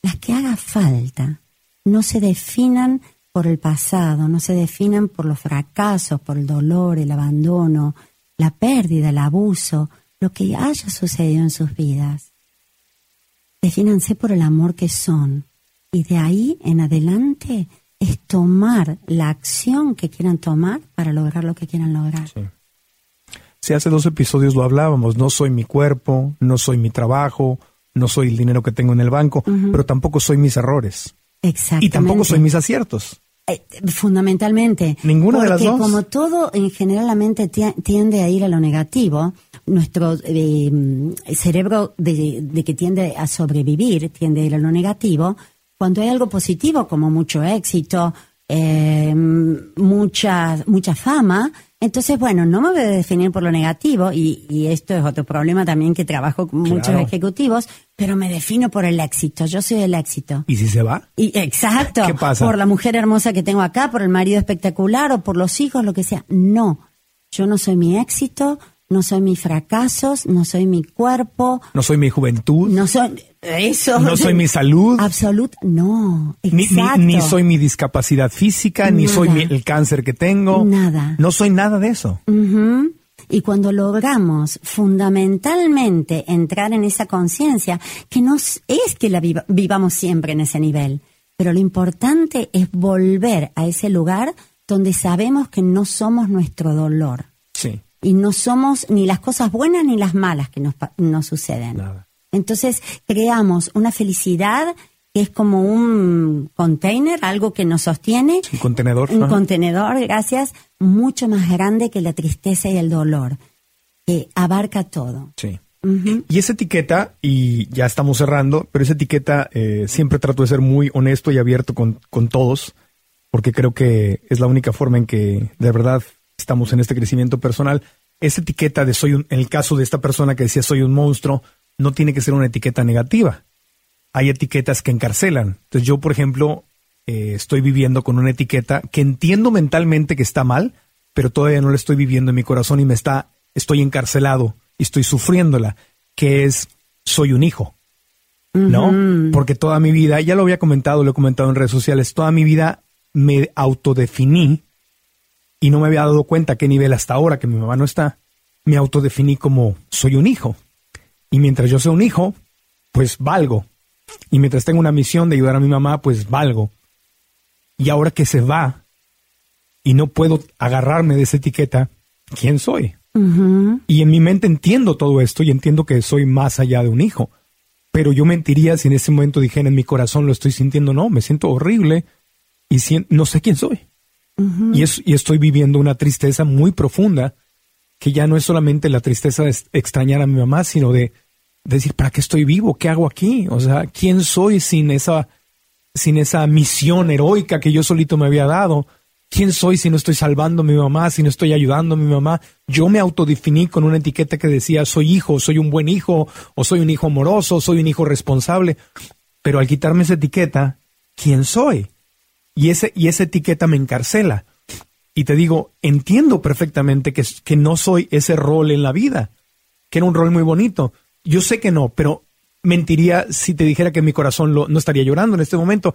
Las que haga falta. No se definan por el pasado, no se definan por los fracasos, por el dolor, el abandono, la pérdida, el abuso, lo que haya sucedido en sus vidas. Defínanse por el amor que son. Y de ahí en adelante es tomar la acción que quieran tomar para lograr lo que quieran lograr. Si hace dos episodios lo hablábamos, no soy mi cuerpo, no soy mi trabajo, no soy el dinero que tengo en el banco, pero tampoco soy mis errores. Exactamente. Y tampoco soy mis aciertos. Eh, fundamentalmente. Ninguna de las Porque dos. como todo en general la mente ti- tiende a ir a lo negativo, nuestro eh, cerebro de, de que tiende a sobrevivir tiende a ir a lo negativo, cuando hay algo positivo como mucho éxito, eh, mucha, mucha fama, entonces, bueno, no me voy a definir por lo negativo, y, y esto es otro problema también que trabajo con muchos ejecutivos, pero me defino por el éxito, yo soy el éxito. ¿Y si se va? Y exacto. ¿Qué pasa? Por la mujer hermosa que tengo acá, por el marido espectacular o por los hijos, lo que sea. No. Yo no soy mi éxito, no soy mis fracasos, no soy mi cuerpo, No soy mi juventud, no soy eso. no soy mi salud, Absolut, no. ni, ni- soy mi discapacidad física, ni soy mi- el cáncer que tengo. Nada. No soy nada de eso. Y cuando logramos fundamentalmente entrar en esa conciencia, que no es que la viva- vivamos siempre en ese nivel, pero lo importante es volver a ese lugar donde sabemos que no somos nuestro dolor. Sí. y no somos ni las cosas buenas ni las malas que nos, nos suceden. Nada. Entonces creamos una felicidad que es como un container, algo que nos sostiene, Un contenedor. un ajá. contenedor, gracias, mucho más grande que la tristeza y el dolor, que abarca todo. Sí. Y esa etiqueta, y ya estamos cerrando, pero esa etiqueta eh, siempre trato de ser muy honesto y abierto con, con todos, porque creo que es la única forma en que de verdad estamos en este crecimiento personal. Esa etiqueta de soy un, en el caso de esta persona que decía soy un monstruo, no tiene que ser una etiqueta negativa. Hay etiquetas que encarcelan. Entonces yo, por ejemplo, eh, estoy viviendo con una etiqueta que entiendo mentalmente que está mal, pero todavía no la estoy viviendo en mi corazón y me está, estoy encarcelado y estoy sufriéndola, que es soy un hijo. ¿No? Porque toda mi vida, ya lo había comentado, lo he comentado en redes sociales, toda mi vida me autodefiní y no me había dado cuenta a qué nivel hasta ahora que mi mamá no está, me autodefiní como soy un hijo. Y mientras yo sea un hijo, pues valgo. Y mientras tengo una misión de ayudar a mi mamá, pues valgo. Y ahora que se va y no puedo agarrarme de esa etiqueta, ¿quién soy? Y en mi mente entiendo todo esto y entiendo que soy más allá de un hijo. Pero yo mentiría si en ese momento dijera en mi corazón lo estoy sintiendo, no, me siento horrible y sien- no sé quién soy. y, es- y estoy viviendo una tristeza muy profunda que ya no es solamente la tristeza de extrañar a mi mamá, sino de, de decir, ¿para qué estoy vivo? ¿Qué hago aquí? O sea, ¿quién soy sin esa, sin esa misión heroica que yo solito me había dado? ¿Quién soy si no estoy salvando a mi mamá, si no estoy ayudando a mi mamá? Yo me autodefiní con una etiqueta que decía soy hijo, soy un buen hijo, o soy un hijo amoroso, soy un hijo responsable. Pero al quitarme esa etiqueta, ¿quién soy? Y, ese, y esa etiqueta me encarcela. Y te digo, entiendo perfectamente que, que no soy ese rol en la vida, que era un rol muy bonito. Yo sé que no, pero mentiría si te dijera que mi corazón lo, no estaría llorando en este momento.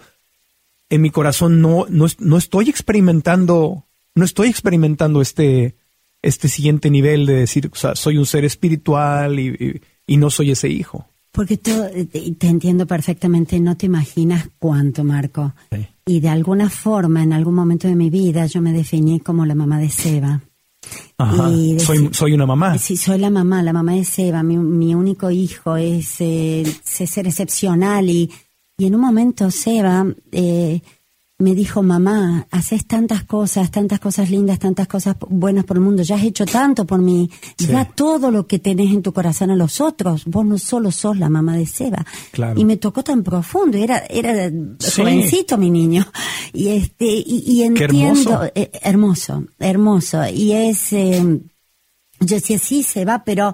En mi corazón no, no, no estoy experimentando, no estoy experimentando este, este siguiente nivel de decir, o sea, soy un ser espiritual y, y- y no soy ese hijo. Porque te, te entiendo perfectamente, no te imaginas cuánto, Marco. Sí. Y de alguna forma, en algún momento de mi vida, yo me definí como la mamá de Seba. Ajá. Y de- Soy, soy una mamá. Sí, soy la mamá, la mamá de Seba, mi, mi único hijo, es eh, ese ser excepcional. Y, y en un momento Seba eh, me dijo, mamá, haces tantas cosas, tantas cosas lindas, tantas cosas buenas por el mundo, ya has hecho tanto por mí, Sí. da todo lo que tenés en tu corazón a los otros, vos no solo sos la mamá de Seba. Claro. Y me tocó tan profundo, era, era Sí. jovencito mi niño. Y este, y, y entiendo, hermoso. eh, hermoso, hermoso. Y es, eh, yo decía, sí, se va, pero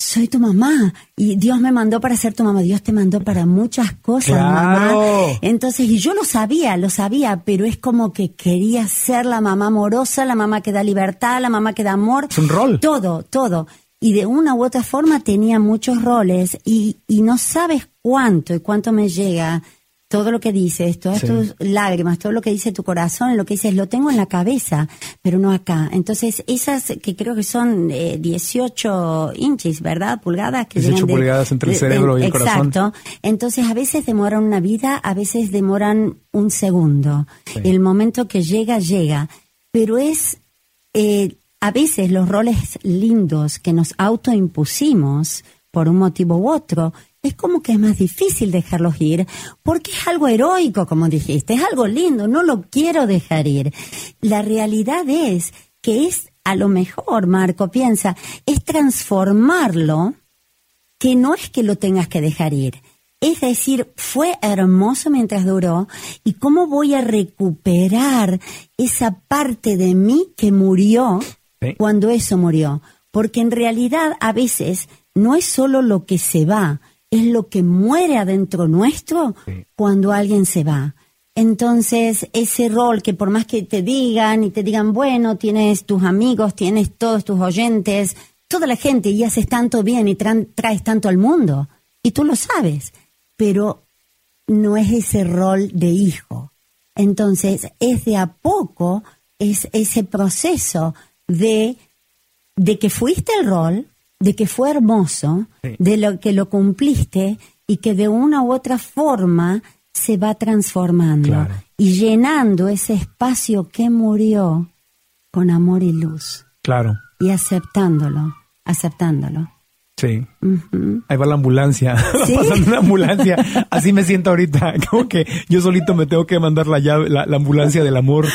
soy tu mamá y Dios me mandó para ser tu mamá. Dios te mandó para muchas cosas, Claro. mamá. Entonces, y yo lo sabía, lo sabía, pero es como que quería ser la mamá amorosa, la mamá que da libertad, la mamá que da amor. Es un rol. Todo, todo. Y de una u otra forma tenía muchos roles y, y no sabes cuánto y cuánto me llega todo lo que dices, todas Sí. tus lágrimas, todo lo que dice tu corazón, lo que dices, lo tengo en la cabeza, pero no acá. Entonces, esas que creo que son eh, 18 inches, ¿verdad? Pulgadas. Que 18 llegan de- pulgadas entre el de- cerebro y el corazón. Exacto. Entonces, a veces demoran una vida, a veces demoran un segundo. Sí. El momento que llega, llega. Pero es, eh, a veces los roles lindos que nos autoimpusimos por un motivo u otro, es como que es más difícil dejarlos ir, porque es algo heroico, como dijiste, es algo lindo, no lo quiero dejar ir. La realidad es que es, a lo mejor, Marco, piensa, es transformarlo que no es que lo tengas que dejar ir. Es decir, fue hermoso mientras duró y cómo voy a recuperar esa parte de mí que murió Sí. cuando eso murió. Porque en realidad a veces no es solo lo que se va, es lo que muere adentro nuestro Sí. cuando alguien se va. Entonces, ese rol que por más que te digan y te digan, bueno, tienes tus amigos, tienes todos tus oyentes, toda la gente y haces tanto bien y traes tanto al mundo, y tú lo sabes, pero no es ese rol de hijo. Entonces, es de a poco, es ese proceso de, de que fuiste el rol, de que fue hermoso, Sí. de lo que lo cumpliste y que de una u otra forma se va transformando Claro. y llenando ese espacio que murió con amor y luz. Claro. y aceptándolo, aceptándolo. Sí. Ahí va la ambulancia. ¿Sí? pasando una ambulancia. Así me siento ahorita. Como que yo solito me tengo que mandar la llave, la, ambulancia del amor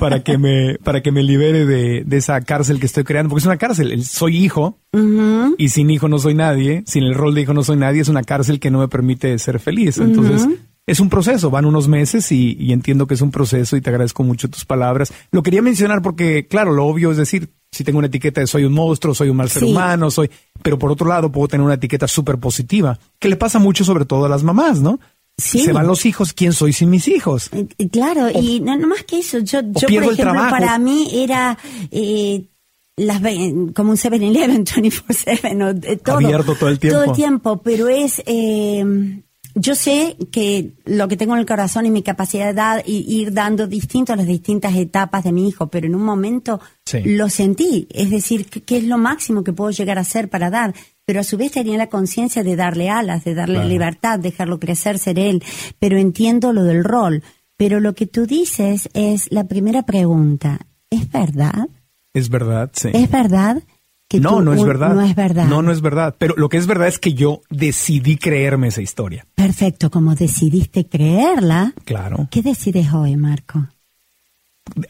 para que me, para que me libere de, de, esa cárcel que estoy creando. Porque es una cárcel. Soy hijo y sin hijo no soy nadie. Sin el rol de hijo no soy nadie. Es una cárcel que no me permite ser feliz. Entonces, es un proceso, van unos meses y, y, entiendo que es un proceso y te agradezco mucho tus palabras. Lo quería mencionar porque, claro, lo obvio es decir, si tengo una etiqueta de soy un monstruo, soy un mal ser humano, soy, pero por otro lado puedo tener una etiqueta súper positiva, que le pasa mucho sobre todo a las mamás, ¿no? Sí. Se van los hijos, ¿quién soy sin mis hijos? Eh, eh, claro, y no, más que eso, yo, yo por ejemplo, para mí era... Eh, las, como un 7-Eleven 24-7, todo, abierto todo el tiempo. Todo el tiempo, pero es eh, yo sé que lo que tengo en el corazón y mi capacidad de dar y ir dando distinto a las distintas etapas de mi hijo, pero en un momento lo sentí, es decir, ¿qué es lo máximo que puedo llegar a hacer para dar, pero a su vez tenía la conciencia de darle alas, de darle libertad, dejarlo crecer, ser él, pero entiendo lo del rol. Pero lo que tú dices es la primera pregunta, ¿es verdad? Es verdad, sí. ¿Es verdad? No, no es verdad. No es verdad. No, no es verdad. Pero lo que es verdad es que yo decidí creerme esa historia. Perfecto, como decidiste creerla. Claro. ¿Qué decides hoy, Marco?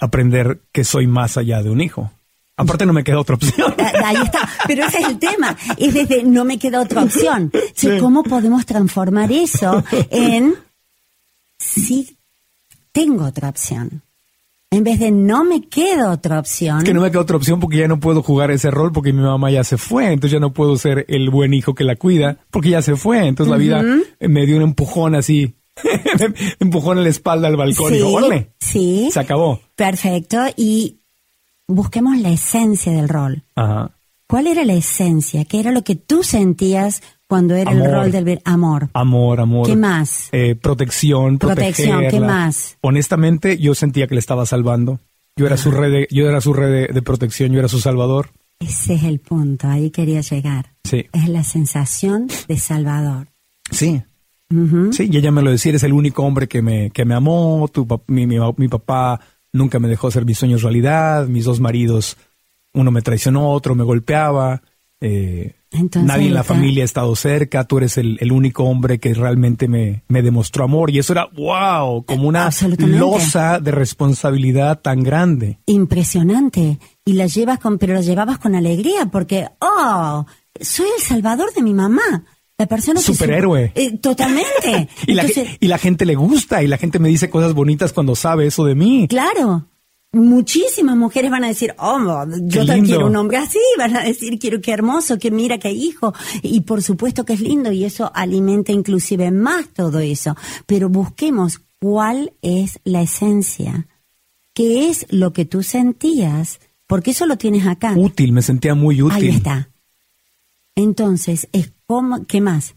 Aprender que soy más allá de un hijo. Aparte no me queda otra opción. Ahí está. Pero ese es el tema. Es desde no me queda otra opción. ¿Cómo podemos transformar eso en sí tengo otra opción? En vez de no me queda otra opción. Es que no me queda otra opción porque ya no puedo jugar ese rol porque mi mamá ya se fue. Entonces ya no puedo ser el buen hijo que la cuida porque ya se fue. Entonces la vida me dio un empujón así. empujón en la espalda al balcón y digo, Sí. Se acabó. Perfecto. Y busquemos la esencia del rol. Ajá. ¿Cuál era la esencia? ¿Qué era lo que tú sentías cuando era el rol del amor. Amor, amor. ¿Qué más? Eh, protección, protección. ¿Qué más? Honestamente, yo sentía que le estaba salvando. Yo era su red, de, yo era su red de, protección, yo era su salvador. Ese es el punto, ahí quería llegar. Sí. Es la sensación de salvador. Sí. Sí, y ella me lo decía, eres el único hombre que me, que me amó, tu, mi, mi, mi papá nunca me dejó hacer mis sueños realidad, mis dos maridos, uno me traicionó, otro me golpeaba, eh, Nadie en la familia ha estado cerca, tú eres el, único hombre que realmente me, me, demostró amor y eso era, wow, como una losa de responsabilidad tan grande. Impresionante. Y la llevas con, pero la llevabas con alegría porque, oh, soy el salvador de mi mamá. La persona Superhéroe. Eh, totalmente. y, la, y la gente le gusta y la gente me dice cosas bonitas cuando sabe eso de mí. Claro muchísimas mujeres van a decir, oh, yo también quiero un hombre así, van a decir, quiero qué hermoso, que mira qué hijo, y por supuesto que es lindo y eso alimenta inclusive más todo eso, pero busquemos cuál es la esencia, qué es lo que tú sentías, porque eso lo tienes acá. Útil, me sentía muy útil. Ahí está. Entonces, es como, ¿qué más?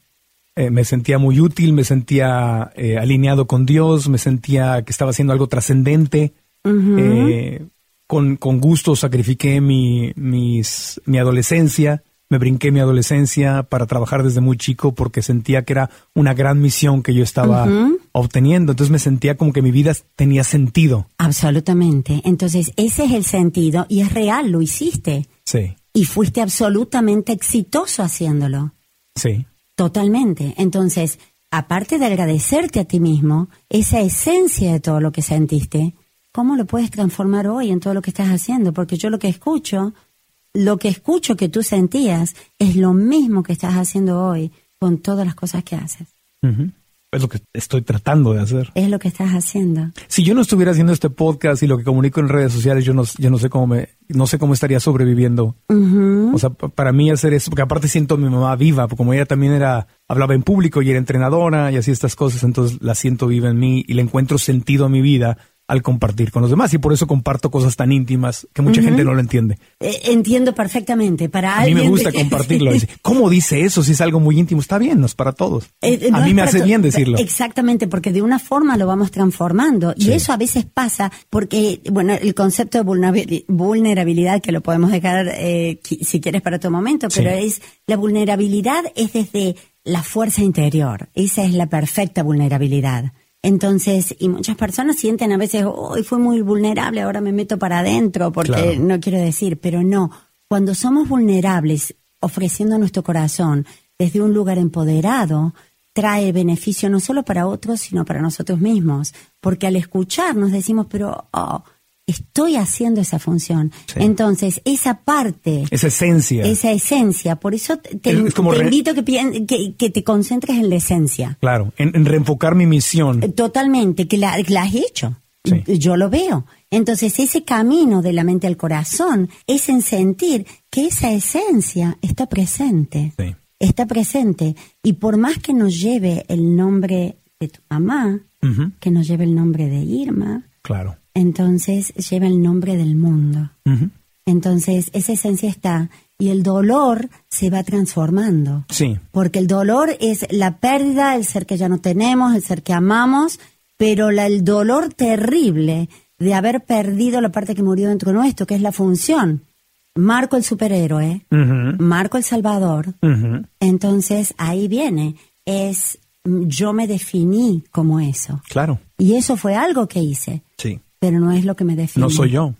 Eh, me sentía muy útil, me sentía eh, alineado con Dios, me sentía que estaba haciendo algo trascendente eh, con, con, gusto sacrifiqué mi, mis, mi adolescencia, me brinqué mi adolescencia para trabajar desde muy chico porque sentía que era una gran misión que yo estaba obteniendo. Entonces me sentía como que mi vida tenía sentido. Absolutamente. Entonces ese es el sentido y es real, lo hiciste. Sí. Y fuiste absolutamente exitoso haciéndolo. Sí. Totalmente. Entonces, aparte de agradecerte a ti mismo, esa esencia de todo lo que sentiste, ¿cómo lo puedes transformar hoy en todo lo que estás haciendo? Porque yo lo que escucho, lo que escucho que tú sentías es lo mismo que estás haciendo hoy con todas las cosas que haces. Es lo que estoy tratando de hacer. Es lo que estás haciendo. Si yo no estuviera haciendo este podcast y lo que comunico en redes sociales, yo no, yo no sé cómo me, no sé cómo estaría sobreviviendo. O sea, para mí hacer eso, porque aparte siento a mi mamá viva, porque como ella también era, hablaba en público y era entrenadora y así estas cosas, entonces la siento viva en mí y le encuentro sentido a mi vida al compartir con los demás y por eso comparto cosas tan íntimas que mucha gente no lo entiende. Eh, entiendo perfectamente. Para a mí me gusta compartirlo. ¿Cómo dice eso si es algo muy íntimo? Está bien, no es para todos. Eh, a mí me hace bien decirlo. Exactamente, porque de una forma lo vamos transformando y eso a veces pasa porque, bueno, el concepto de vulnerabilidad que lo podemos dejar eh, si quieres para otro momento, pero es la vulnerabilidad es desde la fuerza interior. Esa es la perfecta vulnerabilidad. Entonces, y muchas personas sienten a veces, hoy fue muy vulnerable, ahora me meto para adentro porque no quiero decir, pero no, cuando somos vulnerables, ofreciendo nuestro corazón desde un lugar empoderado, trae beneficio no solo para otros, sino para nosotros mismos. Porque al escucharnos decimos, pero oh, estoy haciendo esa función. Sí. Entonces, esa parte, Esa esencia. esa esencia, por eso te, Es como te re- invito que, que, que te concentres en la esencia. Claro, en, en reenfocar mi misión. Eh, Totalmente, que la, has hecho. Sí. Yo lo veo. Entonces, ese camino de la mente al corazón es en sentir que esa esencia está presente. Sí. Está presente. Y por más que nos lleve el nombre de tu mamá, que nos lleve el nombre de Irma, Claro. Entonces lleva el nombre del mundo. Entonces, esa esencia está y el dolor se va transformando. Sí, Porque el dolor es la pérdida, el ser que ya no tenemos, el ser que amamos, pero la- el dolor terrible de haber perdido la parte que murió dentro nuestro, que es la función. Marco el superhéroe, Marco el salvador. Entonces ahí viene, es yo me definí como eso. claro. Y eso fue algo que hice, Sí. Pero no es lo que me define. No soy yo.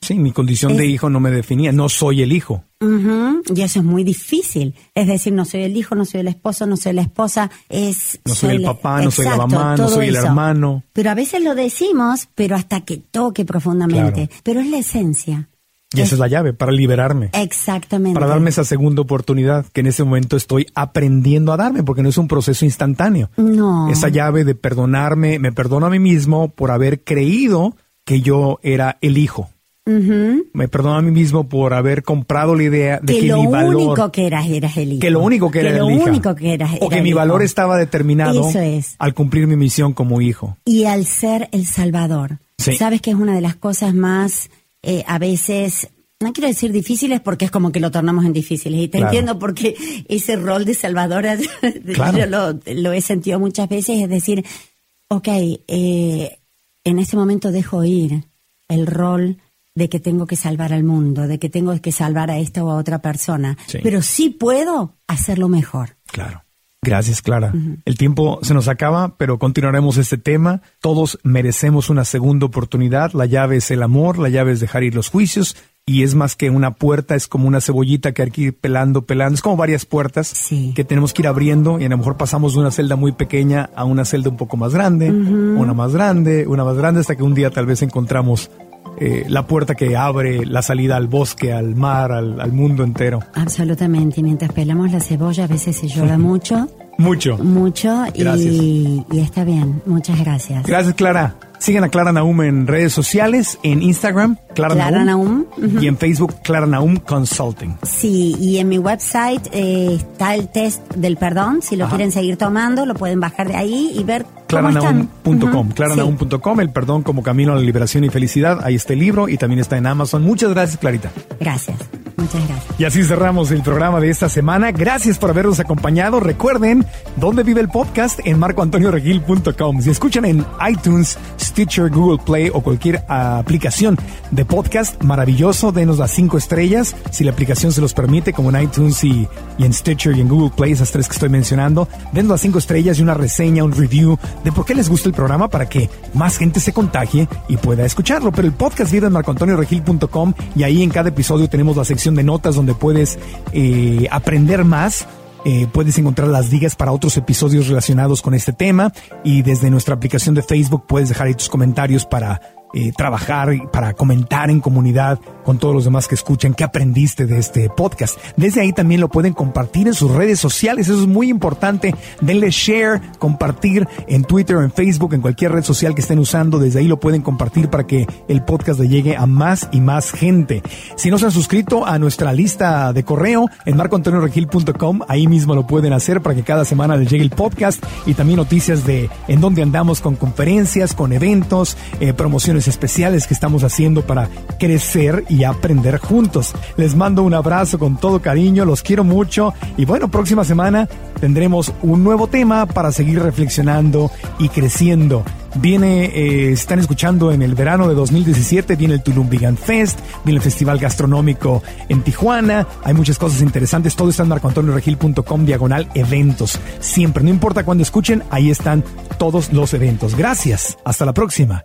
Sí, mi condición de hijo no me definía. No soy el hijo. Y eso es muy difícil. Es decir, no soy el hijo, no soy el esposo, no soy la esposa. Es, No soy el la- papá, no soy la Exacto, mamá, no soy el eso. hermano. Pero a veces lo decimos, pero hasta que toque profundamente. Claro. Pero es la esencia. Y esa es la llave para liberarme. Exactamente. Para darme esa segunda oportunidad que en ese momento estoy aprendiendo a darme, porque no es un proceso instantáneo. No. Esa llave de perdonarme, me perdono a mí mismo por haber creído que yo era el hijo. Me perdono a mí mismo por haber comprado la idea de que, que, lo mi valor, único que eras eras el hijo. que lo único que era lo la hija. único que eras o era que el mi hijo. valor estaba determinado Eso es. al cumplir mi misión como hijo. y al ser el Salvador. Sí. Sabes que es una de las cosas más, eh, a veces, no quiero decir difíciles porque es como que lo tornamos en difíciles. Y te Claro. entiendo porque ese rol de Salvador Claro. yo lo, lo he sentido muchas veces. Es decir, ok, eh, en este momento dejo ir el rol de que tengo que salvar al mundo, de que tengo que salvar a esta o a otra persona. Sí. Pero sí puedo hacerlo mejor. Claro. Gracias, Clara. El tiempo se nos acaba, pero continuaremos este tema. Todos merecemos una segunda oportunidad. La llave es el amor, la llave es dejar ir los juicios. Y es más que una puerta, es como una cebollita que hay que ir pelando, pelando. Es como varias puertas Sí. que tenemos que ir abriendo y a lo mejor pasamos de una celda muy pequeña a una celda un poco más grande, una más grande, una más grande, hasta que un día tal vez encontramos eh, la puerta que abre la salida al bosque, al mar, al, al mundo entero. Absolutamente. Y mientras pelamos la cebolla, a veces se llora mucho. Mucho. mucho Gracias. y, y está bien. Muchas gracias. Gracias, Clara. Sigan a Clara Naum en redes sociales, en Instagram, Clara, Nahum, y en Facebook, Clara Naum Consulting. Sí, y en mi website eh, está el test del perdón. Si lo Ajá. quieren seguir tomando, lo pueden bajar de ahí y ver. Claranaum.com, Ujú, claranaum.com, el perdón como camino a la liberación y felicidad. Ahí está el libro y también está en Amazon. Muchas gracias, Clarita. Gracias. Muchas gracias. Y así cerramos el programa de esta semana. Gracias por habernos acompañado. Recuerden, ¿dónde vive el podcast? En marcoantonioregil.com. Si escuchan en iTunes, Stitcher, Google Play o cualquier aplicación de podcast, maravilloso. Denos las cinco estrellas. Si la aplicación se los permite, como en iTunes y, y en Stitcher y en Google Play, esas tres que estoy mencionando. Denos las cinco estrellas y una reseña, un review de por qué les gusta el programa para que más gente se contagie y pueda escucharlo. Pero el podcast vive en marcoantonioregil.com y ahí en cada episodio tenemos la sección de notas donde puedes eh, aprender más. Eh, puedes encontrar las ligas para otros episodios relacionados con este tema y desde nuestra aplicación de Facebook puedes dejar ahí tus comentarios para eh, trabajar, para comentar en comunidad con todos los demás que escuchan qué aprendiste de este podcast. Desde ahí también lo pueden compartir en sus redes sociales, eso es muy importante. Denle share, compartir en Twitter, en Facebook, en cualquier red social que estén usando. Desde ahí lo pueden compartir para que el podcast le llegue a más y más gente. Si no se han suscrito a nuestra lista de correo en marcoantonioregil.com, ahí mismo lo pueden hacer para que cada semana les llegue el podcast y también noticias de en dónde andamos con conferencias, con eventos, eh, promociones especiales que estamos haciendo para crecer y aprender juntos. Les mando un abrazo con todo cariño, los quiero mucho y bueno, próxima semana tendremos un nuevo tema para seguir reflexionando y creciendo. Viene, eh, están escuchando en el verano de 2017, viene el Tulum Vegan Fest, viene el Festival Gastronómico en Tijuana, hay muchas cosas interesantes, todo está en marcoantonioregil.com diagonal eventos. Siempre, no importa cuándo escuchen, ahí están todos los eventos. Gracias, hasta la próxima.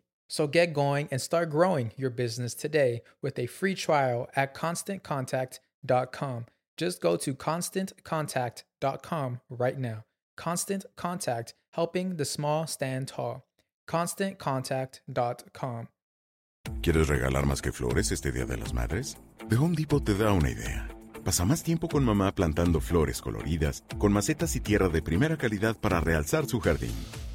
So get going and start growing your business today with a free trial at constantcontact.com. Just go to constantcontact.com right now. Constant Contact, helping the small stand tall. ConstantContact.com. ¿Quieres regalar más que flores este Día de las Madres? The Home Depot te da una idea. Pasa más tiempo con mamá plantando flores coloridas, con macetas y tierra de primera calidad para realzar su jardín.